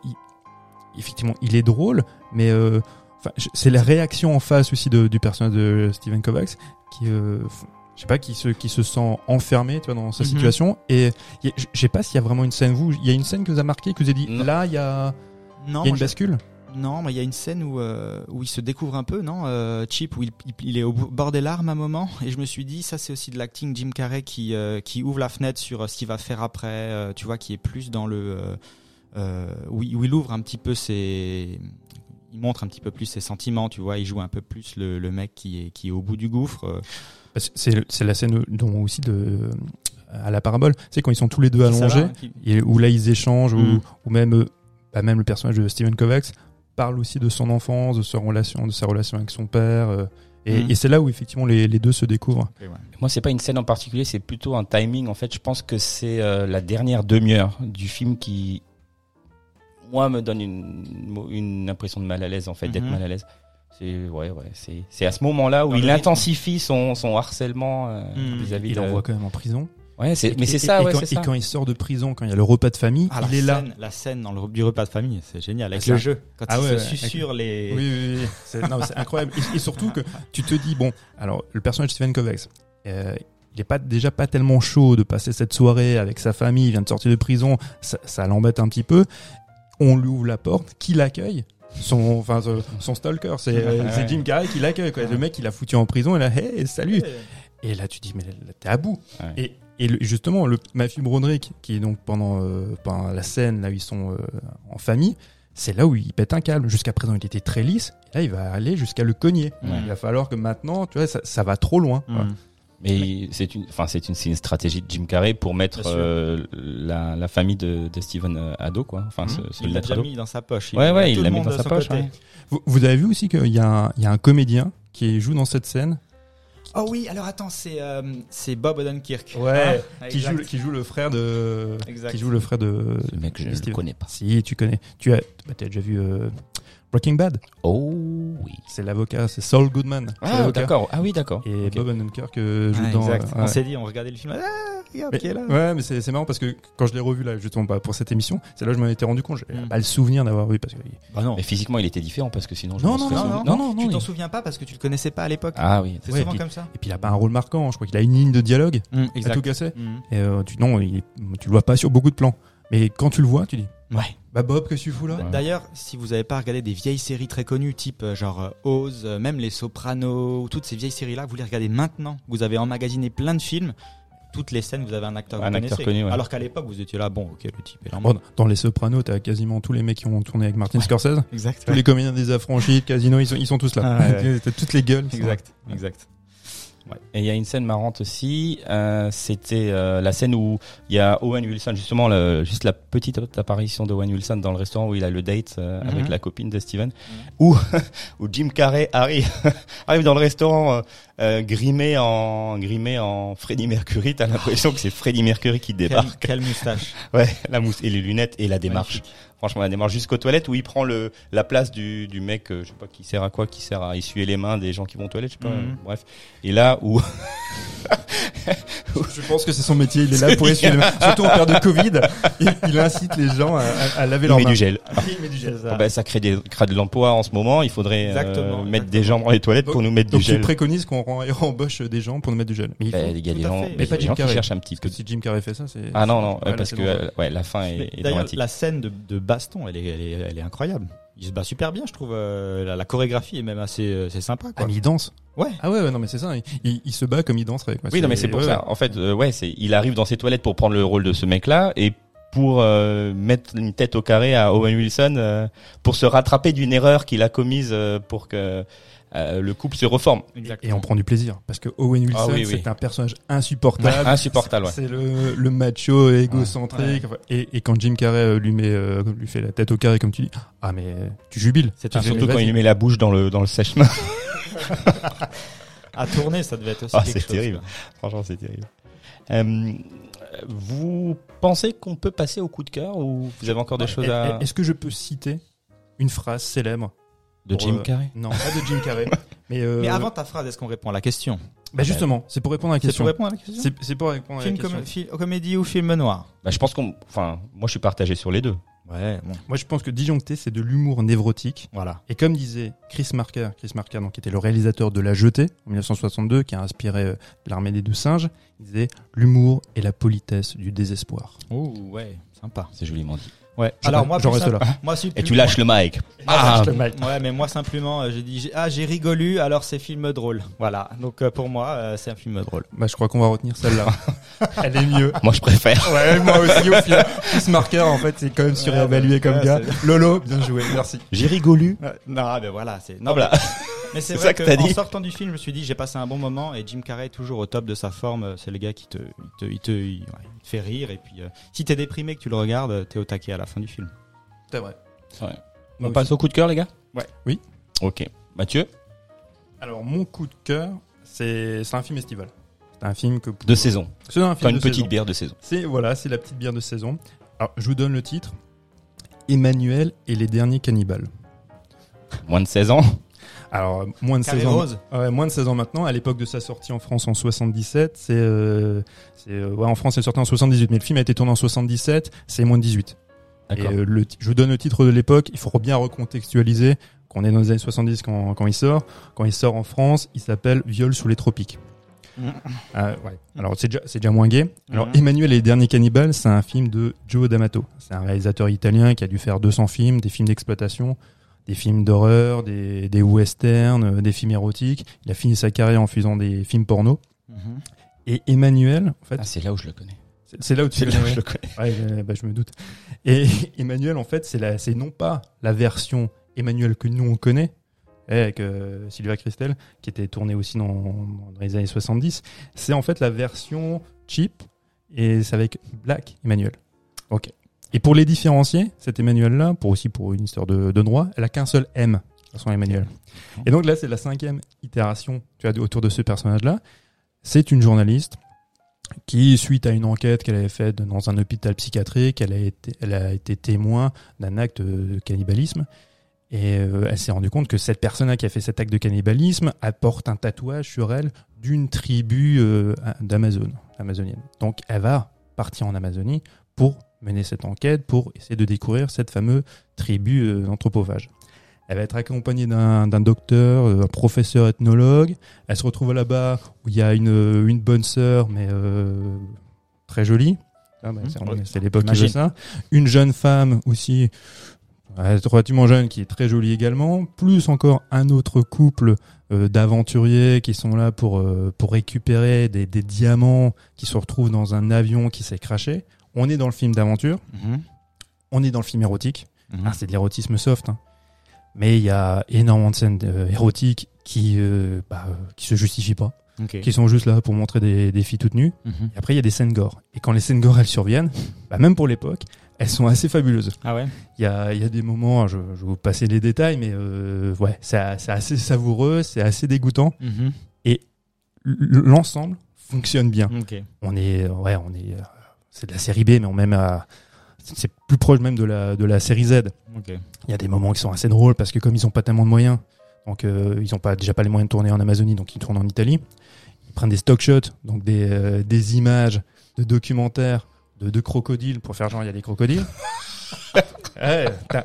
effectivement il est drôle, mais euh, enfin, c'est la réaction en face aussi de- du personnage de Steven Kovacs qui, euh, je sais pas, qui se qui se sent enfermé, tu vois, dans sa Mhm. situation. Et je sais pas s'il y a vraiment une scène. Vous, il y a une scène que vous a marqué, que vous avez dit Non. là, il y a, non, y a une bascule? non, mais il y a une scène où euh, où il se découvre un peu, non? Euh, Chip, où il, il, est au bord des larmes à un moment, et je me suis dit ça c'est aussi de l'acting Jim Carrey qui euh, qui ouvre la fenêtre sur euh, ce qu'il va faire après, euh, tu vois, qui est plus dans le où, il, où il ouvre un petit peu ses il montre un petit peu plus ses sentiments, tu vois, il joue un peu plus le, le mec qui est qui est au bout du gouffre. Euh. C'est- C'est c'est la scène dont aussi de à la parabole. Tu sais quand ils sont tous les deux va, allongés. hein, qui- et où là ils échangent, Mm. ou, ou même, euh, bah, même le personnage de Steven Kovacs parle aussi de son enfance, de sa relation, de sa relation avec son père. euh, Et, Mhm. et c'est là où effectivement les, les deux se découvrent. Moi, c'est pas une scène en particulier, c'est plutôt un timing. En fait, je pense que c'est euh, la dernière demi-heure du film qui, moi, me donne une, une impression de mal à l'aise, en fait, d'être Mhm. mal à l'aise. C'est ouais, ouais, c'est c'est à ce moment-là où Dans il intensifie son son harcèlement euh, Mhm. vis-à-vis Il de. l'envoie quand même en prison. Ouais, c'est Et- mais c'est et- ça, et ouais, quand, c'est et ça. quand il sort de prison, quand il y a le repas de famille, Ah, il est la là. scène, la scène dans le, du repas de famille, c'est génial. Avec Ah, le jeu, quand Ah il ouais, se susurre les. Oui, oui, oui. C'est non, mais c'est incroyable. Et, et surtout que tu te dis, bon, alors le personnage de Steven Kovacs, euh, il est pas déjà pas tellement chaud de passer cette soirée avec sa famille, il vient de sortir de prison, ça, ça l'embête un petit peu. On lui ouvre la porte, qui l'accueille? Son, enfin, son, son stalker, c'est euh, Ouais. c'est Jim Carrey qui l'accueille. Le mec, il a foutu en prison, et là, hey, salut. Et là, tu dis, mais t'es à bout. Et, et le- justement, le Matthew Broderick, qui est donc pendant, euh, pendant la scène là où ils sont euh, en famille, c'est là où il pète un câble. Jusqu'à présent, il était très lisse. Et là, il va aller jusqu'à le cogner. Il va falloir que maintenant, tu vois, ça, ça va trop loin. Mhm. Mais c'est une, enfin c'est une, c'est une stratégie de Jim Carrey pour mettre euh, la, la famille de, de Steven euh, ado quoi. Enfin, ce, ce il l'a mis dans sa poche. Ouais, ouais, il l'a mis monde dans sa poche. ouais. Vous, vous avez vu aussi qu'il y, a un- il y a un comédien qui joue dans cette scène? Oh oui, alors attends, c'est euh, c'est Bob Odenkirk. Ouais, Ah, qui exact. joue, qui joue le frère de. Exact. Qui joue le frère de. Ce mec, je ne connais pas. Si, tu connais. Tu as, bah, t'as déjà vu euh, Breaking Bad. Oh oui. C'est l'avocat, c'est Saul Goodman. Ah d'accord. Ah oui d'accord. Et Ok. Bob Odenkirk euh, joue Ouais, dans. exact. euh, On ouais. s'est dit, on regardait le film. Ah, regarde Mais- qui est là. Ouais, mais c'est c'est marrant parce que quand je l'ai revu là, justement bah, pour cette émission, c'est là que je m'en étais rendu compte. J'avais Mm. pas le souvenir d'avoir vu parce que. Bah non. Mais physiquement, il était différent parce que sinon. je Non, non, non, souvenu. non, non, tu non, t'en souviens pas parce que tu le connaissais pas à l'époque. Ah oui. C'est Ouais, souvent puis- comme ça. Et puis il a pas un rôle marquant. Je crois qu'il a une ligne de dialogue Mm, à tout casser. Mm. Et euh, tu non, il tu le vois pas sur beaucoup de plans. Mais quand tu le vois, tu dis. Ouais. Bah Bob, que tu fous là Ouais. D'ailleurs, si vous avez pas regardé des vieilles séries très connues, type euh, genre euh, Oz, euh, même Les Sopranos, toutes ces vieilles séries-là, vous les regardez maintenant. Vous avez emmagasiné plein de films. Toutes les scènes, vous avez un acteur que Un vous acteur connaissez. connu, ouais. Alors qu'à l'époque, vous étiez là, bon, ok, le type est là. Bon, Dans Les Sopranos, t'as quasiment tous les mecs qui ont tourné avec Martin Scorsese. Exact. Tous les comédiens des affranchis, Casino, ils sont, ils sont tous là. Ah, ouais. T'as toutes les gueules. là. Exact. Et il y a une scène marrante aussi. euh, C'était euh, la scène où il y a Owen Wilson, justement, le- juste la petite apparition d'Owen Wilson dans le restaurant où il a le date euh, Mhm. avec la copine de Steven, où, où Jim Carrey arrive, arrive dans le restaurant euh, grimé en grimé en Freddie Mercury. T'as l'impression que c'est Freddie Mercury qui débarque. quelle moustache. Ouais, la mousse et les lunettes et la démarche. Magnifique. Franchement, la démarche jusqu'aux toilettes où il prend le la place du, du mec, euh, je sais pas qui sert à quoi, qui sert à essuyer les mains des gens qui vont aux toilettes, je sais pas. Mhm. euh, bref. Et là où Je pense que c'est son métier. Il est là pour essuyer les mains. Surtout en période de Covid, il, il incite les gens à, à- à laver il leurs met mains. du gel. Il met du gel. Bon, ben, ça crée, des, crée de l'emploi en ce moment. Il faudrait euh, Exactement, mettre exactement. des gens dans les toilettes pour nous mettre Donc du tu gel. préconises qu'on ren- embauche des gens pour nous mettre du gel. Mais il faut- a tout des à gens, mais pas Jim gens qui Carrey. cherchent un petit parce peu. que si Jim Carrey fait ça, c'est. Ah non non, Ouais, euh, parce que euh, ouais, la fin est, Mais est D'ailleurs, dramatique. la scène de, de baston, elle est, elle, est, elle est incroyable. Il se bat super bien, je trouve. euh, la, la chorégraphie est même assez, euh, c'est sympa. Ah, Quoi. mais il danse. Ouais. Ah ouais, ouais, non, mais c'est ça. Il, il- il se bat comme il danserait. Quoi. Oui, non mais c'est pour ouais, ça. En fait, euh, ouais, c'est il arrive dans ses toilettes pour prendre le rôle de ce mec-là et pour euh, mettre une tête au carré à Owen Wilson euh, pour se rattraper d'une erreur qu'il a commise euh, pour que euh, le couple se reforme. Et on prend du plaisir parce que Owen Wilson, Ah oui, oui. c'est un personnage insupportable. Insupportable. Ouais. C'est le, le macho égocentrique. Et, et quand Jim Carrey euh, lui met, euh, lui fait la tête au carré, comme tu dis, ah mais tu jubiles. C'est Tu Ah, fais, surtout quand il met la bouche dans le dans le sèche-main. À tourner, ça devait être aussi Ah, c'est terrible. Franchement, c'est terrible. Euh, vous pensez qu'on peut passer au coup de cœur ou vous avez encore des choses à Est-ce que je peux citer une phrase célèbre? De Jim euh, Carrey Non, pas de Jim Carrey. mais, euh, Mais avant ta phrase, est-ce qu'on répond à la question bah justement, c'est pour répondre à la C'est question. pour répondre à la question C'est c'est pour répondre à la Film question. com- fi- comédie ou film noir Bah, je pense qu'on, enfin, moi je suis partagé sur les deux. Ouais, bon. Moi, je pense que Disjoncté, c'est de l'humour névrotique. Voilà. Et comme disait Chris Marker, Chris Marker, donc, qui était le réalisateur de La Jetée, en 1962, qui a inspiré euh, l'armée des deux singes, il disait l'humour et la politesse du désespoir. Oh, ouais, sympa. C'est joliment dit. Ouais. Je Alors moi, j'en plus reste simple- là. Moi, Et tu lâches le mic. Ah, Ah. Ouais, mais moi simplement, euh, j'ai dit ah j'ai rigolu, alors c'est film drôle. Voilà. Donc euh, pour moi, euh, c'est un film drôle. Bah, je crois qu'on va retenir celle-là. Elle est mieux. moi je préfère. Ouais, moi aussi, au final. Chris Marker, en fait, c'est quand même surévalué comme ouais, gars. Lolo, bien joué, merci. J'ai rigolu. non, mais voilà, c'est. Non, Hop là. Mais c'est vrai ça que, en dit. sortant du film, je me suis dit j'ai passé un bon moment et Jim Carrey est toujours au top de sa forme. C'est le gars qui te, il te, il te, il- ouais, il te fait rire et puis euh, si t'es déprimé que tu le regardes, t'es au taquet à la fin du film. C'est vrai. On passe au coup de cœur, les gars? Ouais. Oui. Ok. Mathieu? Alors, mon coup de cœur, c'est c'est un film estival. C'est un film que De saison. C'est un film Enfin, une de petite saison. bière de saison. C'est voilà, c'est la petite bière de saison. Alors, je vous donne le titre. Emmanuel et les derniers cannibales. Moins de 16 ans. Alors, moins de Carré 16 ans. Ouais, moins de 16 ans maintenant. À l'époque de sa sortie en France en 77, c'est, euh, c'est, euh, ouais, en France, elle sortait en 78, mais le film a été tourné en 77, c'est moins de 18. Et euh, le, je vous donne le titre de l'époque. Il faut bien recontextualiser qu'on est dans les années 70 quand, quand il sort. Quand il sort en France, il s'appelle Viol sous les tropiques. Ah, ouais. Alors c'est déjà, déjà moins gay. Alors Mhm. Emmanuel et les derniers cannibales, c'est un film de Joe D'Amato. C'est un réalisateur italien qui a dû faire 200 films, des films d'exploitation, des films d'horreur, des, des westerns, euh, des films érotiques. Il a fini sa carrière en faisant des films porno. Mhm. Et Emmanuel, en fait, Ah, c'est là où je le connais. c'est- là où tu le là où connais. je le connais. Ouais, euh, bah, je me doute. Et Emmanuel, en fait, c'est non pas la version Emmanuel que nous on connaît, eh, avec euh, Sylvia Christel, qui était tournée aussi dans, dans les années 70. C'est en fait la version cheap, et c'est avec Black Emmanuel. Ok. Et pour les différencier, cet Emmanuel-là, pour aussi pour une histoire de, droit, elle a qu'un seul M, façon Emmanuel. Et donc là, c'est la cinquième itération, autour de ce personnage-là. C'est une journaliste qui, suite à une enquête qu'elle avait faite dans un hôpital psychiatrique, elle a été, elle a été témoin d'un acte de cannibalisme. Et euh, elle s'est rendue compte que cette personne qui a fait cet acte de cannibalisme apporte un tatouage sur elle d'une tribu euh, d'Amazon, amazonienne. Donc elle va partir en Amazonie pour mener cette enquête, pour essayer de découvrir cette fameuse tribu euh, d'anthropophages. Elle va être accompagnée d'un docteur, euh, un professeur ethnologue. Elle se retrouve là-bas où il y a une, une bonne sœur, mais euh, très jolie. Ah, bah, c'est ouais. c'est l'époque qui veut ça. Une jeune femme aussi, relativement jeune, qui est très jolie également. Plus encore un autre couple euh, d'aventuriers qui sont là pour, euh, pour récupérer des, des diamants qui se retrouvent dans un avion qui s'est craché. On est dans le film d'aventure, Mhm. on est dans le film érotique. Mhm. Ah, c'est de l'érotisme soft. hein. Mais il y a énormément de scènes euh, érotiques qui, euh, bah, euh, qui se justifient pas, qui sont juste là pour montrer des, des filles toutes nues. Mhm. Et après, il y a des scènes gore. Et quand les scènes gore, elles surviennent, bah, même pour l'époque, elles sont assez fabuleuses. Ah ouais Il y a, y a des moments, je, je vais vous passer les détails, mais euh, ouais, c'est assez savoureux, c'est assez dégoûtant. L- L'ensemble fonctionne bien. On est, ouais, on est, c'est de la série B, mais on même à, c'est plus proche même de la, de la série Z. Il y a des moments qui sont assez drôles parce que comme ils ont pas tellement de moyens, donc euh, ils ont pas déjà pas les moyens de tourner en Amazonie, donc ils tournent en Italie. Ils prennent des stock shots, donc des, euh, des images de documentaires de, de crocodiles pour faire genre il y a des crocodiles. ouais, t'as,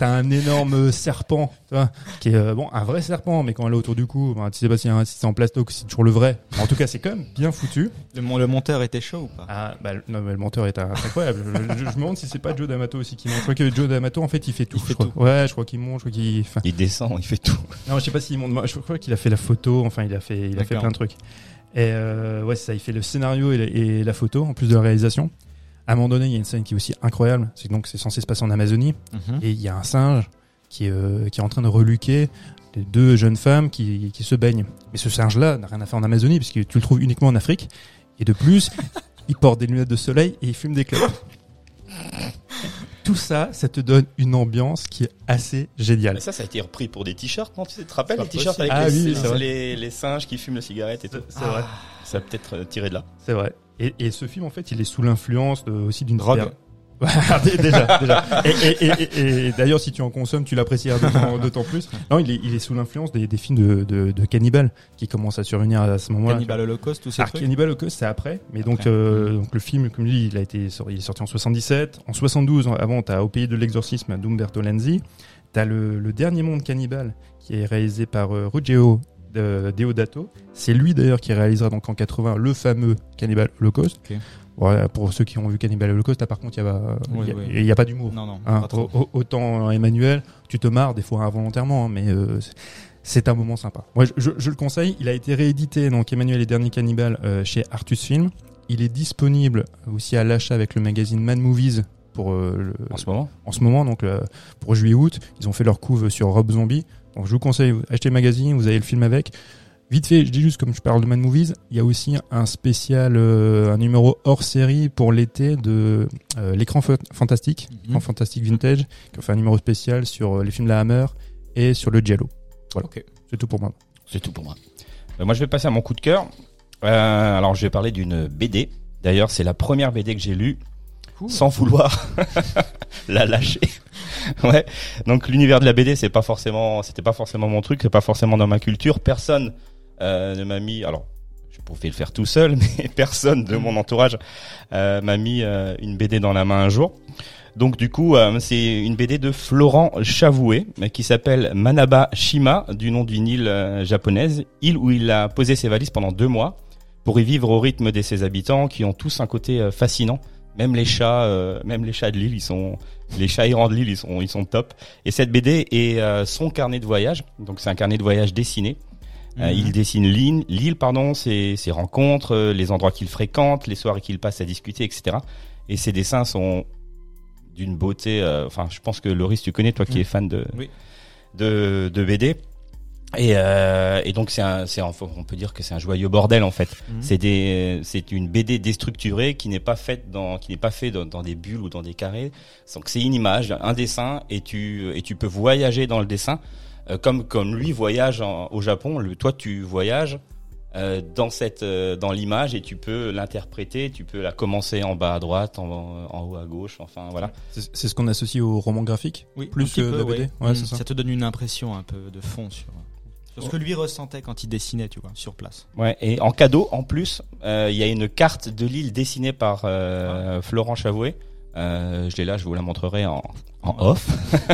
un, énorme serpent, tu vois, qui est euh, bon un vrai serpent, mais quand elle est autour du cou, ben, tu sais pas si, si c'est en plastoc ou si c'est toujours le vrai. Mais en tout cas, c'est quand même bien foutu. Le, mon- le monteur était chaud ou pas? Ah, bah, non, mais le monteur est un- incroyable. je, je- je me demande si c'est pas Joe D'Amato aussi qui monte. Je crois que Joe D'Amato, en fait, il fait tout. Il fait je crois. tout. Ouais, je crois qu'il monte, je crois qu'il. enfin, Il descend, il fait tout. non, je sais pas s'il monte. moi, Je crois qu'il a fait la photo. Enfin, il a fait, il a fait plein de trucs. Et euh, ouais, ça. Il fait le scénario et la, et la photo en plus de la réalisation. À un moment donné, il y a une scène qui est aussi incroyable. C'est donc c'est censé se passer en Amazonie Mhm. et il y a un singe qui est, euh, qui est en train de reluquer les deux jeunes femmes qui, qui se baignent. Mais ce singe-là n'a rien à faire en Amazonie puisque tu le trouves uniquement en Afrique. Et de plus, il porte des lunettes de soleil et il fume des clopes. Tout ça, ça te donne une ambiance qui est assez géniale. Mais ça, ça a été repris pour des t-shirts, non? Tu sais, te rappelles les t-shirts avec. Ah les, oui, les, les singes qui fument la cigarette et tout? C'est vrai. Ça a peut-être tiré de là. C'est vrai. Et, et ce film, en fait, il est sous l'influence aussi d'une Drogue. déjà, déjà. Et, et- et- d'ailleurs, si tu en consommes, tu l'apprécieras d'autant, plus. Non, il est, il est sous l'influence des, des films de, de, de cannibales qui commencent à survenir à ce moment-là. Cannibal Holocaust, ces Alors, trucs Cannibal Holocaust, c'est après. Mais donc, euh, donc le film, comme je dis, il a été sorti, il est sorti en 77. En 72, avant, t'as Au pays de l'exorcisme d'Umberto Lenzi. T'as le, le dernier monde cannibale qui est réalisé par euh, Ruggero de- Deodato. C'est lui d'ailleurs qui réalisera donc en 80 le fameux Cannibal Holocaust. Voilà, pour ceux qui ont vu Cannibal Holocaust, là, par contre, il n'y a, pas- Oui, oui. a d'humour. Non, non, Hein, autant Emmanuel, tu te marres des fois involontairement, hein, mais euh, c'est- un moment sympa. Je, je- je le conseille. Il a été réédité, donc Emmanuel et les derniers cannibales, euh, chez Artus Film. Il est disponible aussi à l'achat avec le magazine Man Movies pour euh, le- En ce moment en ce moment, donc pour juillet-août. Ils ont fait leur couve sur Rob Zombie. Donc je vous conseille, achetez le magazine, vous avez le film avec. Vite fait, je dis juste comme je parle de Man Movies, il y a aussi un spécial, euh, un numéro hors série pour l'été de euh, l'écran fa- fantastique, l'écran fantastique vintage, qui a fait un numéro spécial sur euh, les films de la Hammer et sur le Giallo. Voilà, c'est tout pour moi. C'est tout pour moi. Euh, moi, je vais passer à mon coup de cœur. Alors, je vais parler d'une BD. D'ailleurs, c'est la première BD que j'ai lue sans vouloir la lâcher. ouais. Donc, l'univers de la BD, c'est pas forcément, c'était pas forcément mon truc, c'est pas forcément dans ma culture. Personne euh, ne m'a mis. Alors, je pouvais le faire tout seul, mais personne de mon entourage euh, m'a mis euh, une BD dans la main un jour. Donc du coup, euh, c'est une BD de Florent Chavoué qui s'appelle Manaba Shima, du nom d'une île euh, japonaise, île où il a posé ses valises pendant deux mois pour y vivre au rythme de ses habitants, qui ont tous un côté euh, fascinant. Même les chats, euh, même les chats de l'île, ils sont, les chats errants de l'île, ils sont, ils sont top. Et cette BD est euh, son carnet de voyage. Donc c'est un carnet de voyage dessiné. Euh, il dessine l'île, l'île, pardon, ses, ses rencontres, les endroits qu'il fréquente, les soirées qu'il passe à discuter, etc. Et ses dessins sont d'une beauté. Enfin, je pense que Loris, tu connais, toi qui es fan de Oui. de, de BD. Et, euh, et donc c'est un, c'est un- on peut dire que c'est un joyeux bordel en fait. Mhm. C'est des, c'est une BD déstructurée qui n'est pas faite dans, qui n'est pas fait dans, dans des bulles ou dans des carrés. Donc c'est une image, un dessin, et tu et tu peux voyager dans le dessin, euh, comme comme lui voyage en- au Japon. Le, toi tu voyages euh, dans cette, euh, dans l'image et tu peux l'interpréter. Tu peux la commencer en bas à droite, en, en haut à gauche. Enfin voilà. C'est ce qu'on associe au roman graphique? Oui, Plus que peu, la BD ouais. Ouais, Mm, c'est ça. te donne une impression un peu de fond sur, sur ce que lui ressentait quand il dessinait, tu vois, sur place. Ouais, et en cadeau, en plus, euh, il y a une carte de l'île dessinée par euh, Florent Chavoué. Euh, je l'ai là, je vous la montrerai en, en off.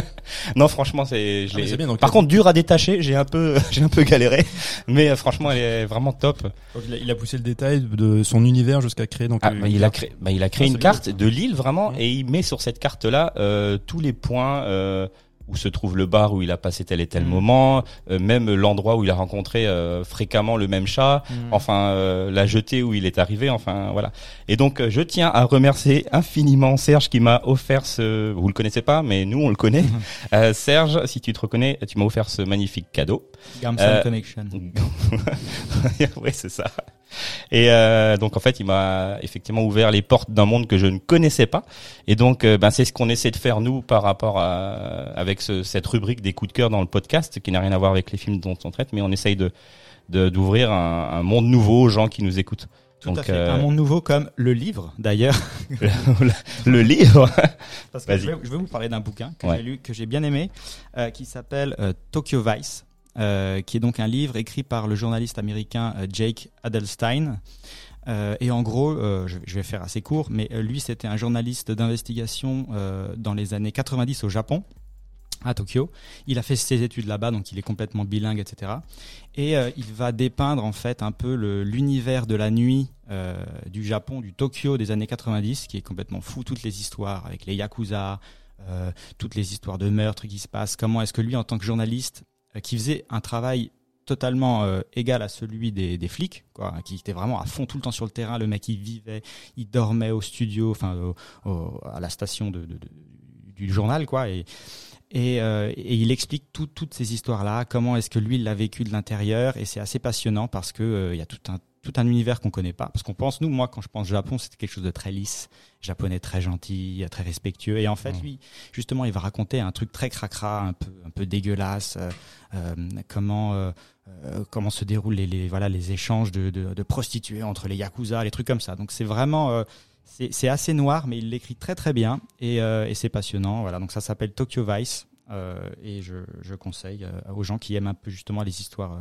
non, franchement, c'est. je Ah, l'ai- c'est bien, donc, Par euh, contre, dur à détacher. J'ai un peu, j'ai un peu galéré, mais euh, franchement, elle est vraiment top. Donc, il, a, il a poussé le détail de son univers jusqu'à créer donc Ah, une bah, il a carte. créé, bah, il a créé Ah, une bien. carte de l'île vraiment, Ouais. et il met sur cette carte-là euh, tous les points. Euh, où se trouve le bar où il a passé tel et tel Mm. moment, euh, même l'endroit où il a rencontré euh, fréquemment le même chat, Mm. enfin euh, la jetée où il est arrivé, enfin voilà. Et donc euh, je tiens à remercier infiniment Serge qui m'a offert ce, vous le connaissez pas, mais nous on le connaît. Euh, Serge, si tu te reconnais, tu m'as offert ce magnifique cadeau. Gamson Euh, Connection. oui, c'est ça. Et euh, donc en fait, il m'a effectivement ouvert les portes d'un monde que je ne connaissais pas. Et donc, euh, ben c'est ce qu'on essaie de faire nous par rapport à avec ce- cette rubrique des coups de cœur dans le podcast, qui n'a rien à voir avec les films dont on traite, mais on essaye de de- d'ouvrir un, un monde nouveau aux gens qui nous écoutent. Tout donc, à fait. euh, Un monde nouveau comme le livre, d'ailleurs. Le livre. Parce que je vais, je vais vous parler d'un bouquin que Ouais. j'ai lu, que j'ai bien aimé, euh, qui s'appelle euh, Tokyo Vice, euh, qui est donc un livre écrit par le journaliste américain euh, Jake Adelstein. Euh, et en gros, je, vais faire assez court, mais lui, c'était un journaliste d'investigation dans les années 90 au Japon, à Tokyo. Il a fait ses études là-bas, donc il est complètement bilingue, etc. Et il va dépeindre en fait un peu l'univers de la nuit du Japon, du Tokyo des années 90, qui est complètement fou. Toutes les histoires avec les yakuza, toutes les histoires de meurtres qui se passent. Comment est-ce que lui, en tant que journaliste, qui faisait un travail totalement euh, égal à celui des, flics, quoi, qui était vraiment à fond tout le temps sur le terrain. Le mec, il vivait, il dormait au studio, enfin à la station du journal, quoi. Et, euh, il explique tout- toutes ces histoires-là, comment est-ce que lui il l'a vécu de l'intérieur, et c'est assez passionnant parce que euh, il y a tout un tout un univers qu'on connaît pas. Parce qu'on pense, nous, moi, quand je pense Japon, c'était quelque chose de très lisse, japonais très gentil, très respectueux. Et en fait, lui, justement, il va raconter un truc très cracra, un peu, un peu dégueulasse. euh, euh, comment, euh, comment se déroulent les, les, voilà, les échanges de, de, de prostituées entre les yakuza, les trucs comme ça. Donc c'est vraiment, c'est assez noir, mais il l'écrit très très bien et, et c'est passionnant. Voilà, donc ça s'appelle Tokyo Vice et je, je conseille aux gens qui aiment un peu justement les histoires,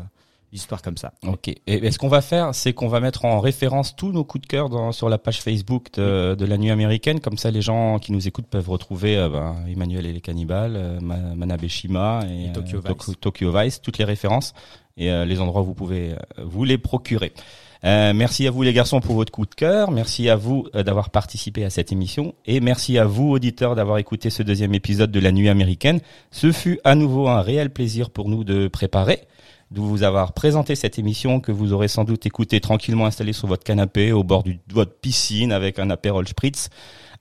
les histoires comme ça. Ok. Et, et ce qu'on va faire, c'est qu'on va mettre en référence tous nos coups de cœur dans, sur la page Facebook de, de la nuit américaine. Comme ça, les gens qui nous écoutent peuvent retrouver euh, ben, Emmanuel et les cannibales, euh, Ma- Manabe Shima et, Et Tokyo euh, Vice. Tok- Tokyo Vice, toutes les références et euh, les endroits où vous pouvez vous les procurer. Euh, merci à vous les garçons pour votre coup de cœur. Merci à vous euh, d'avoir participé à cette émission et merci à vous auditeurs d'avoir écouté ce deuxième épisode de la nuit américaine. Ce fut à nouveau un réel plaisir pour nous de préparer de vous avoir présenté cette émission que vous aurez sans doute écouté tranquillement installé sur votre canapé au bord du- de votre piscine avec un apérol spritz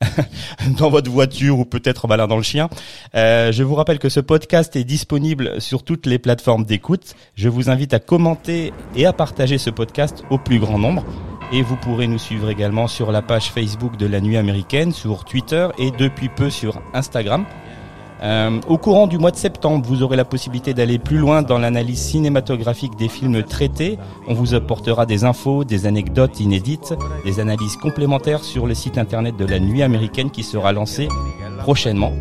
dans votre voiture ou peut-être en baladant le chien. Euh, je vous rappelle que ce podcast est disponible sur toutes les plateformes d'écoute. Je vous invite à commenter et à partager ce podcast au plus grand nombre. Et vous pourrez nous suivre également sur la page Facebook de la Nuit Américaine, sur Twitter et depuis peu sur Instagram. Euh, au courant du mois de septembre, vous aurez la possibilité d'aller plus loin dans l'analyse cinématographique des films traités. On vous apportera des infos, des anecdotes inédites, des analyses complémentaires sur le site internet de la Nuit américaine qui sera lancé prochainement.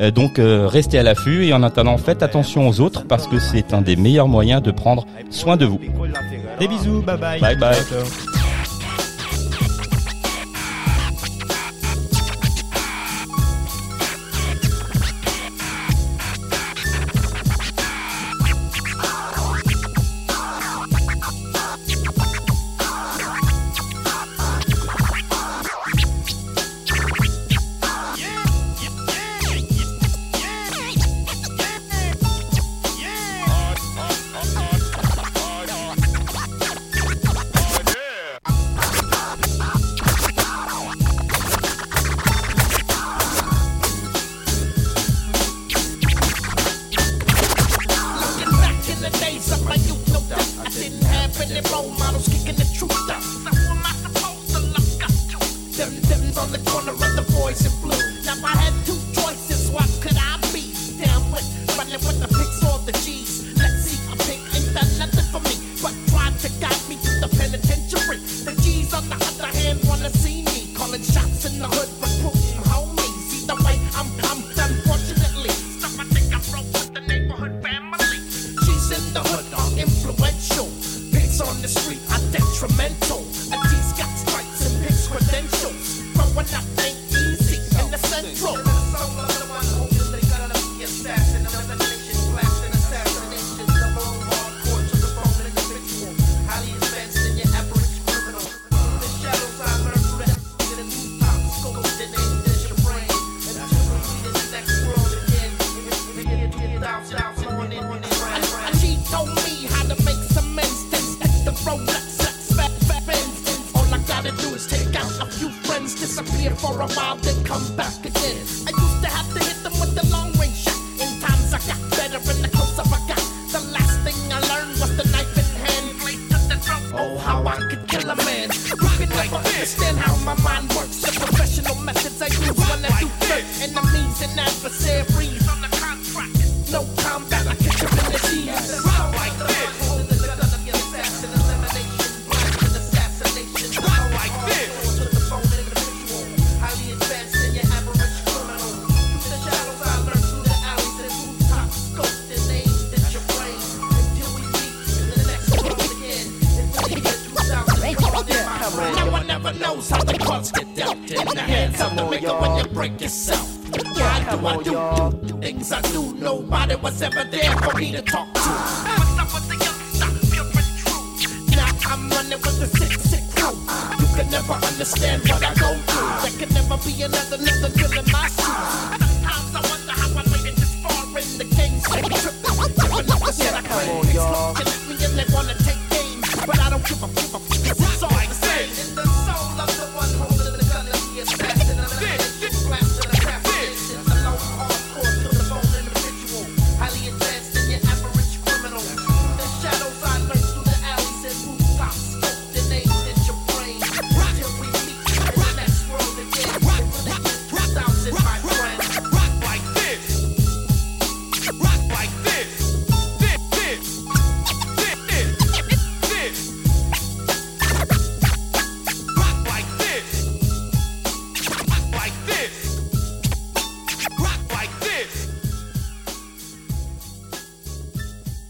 Euh, donc euh, restez à l'affût et en attendant, faites attention aux autres parce que c'est un des meilleurs moyens de prendre soin de vous. Des bisous. Bye bye. role models ever there for me to talk.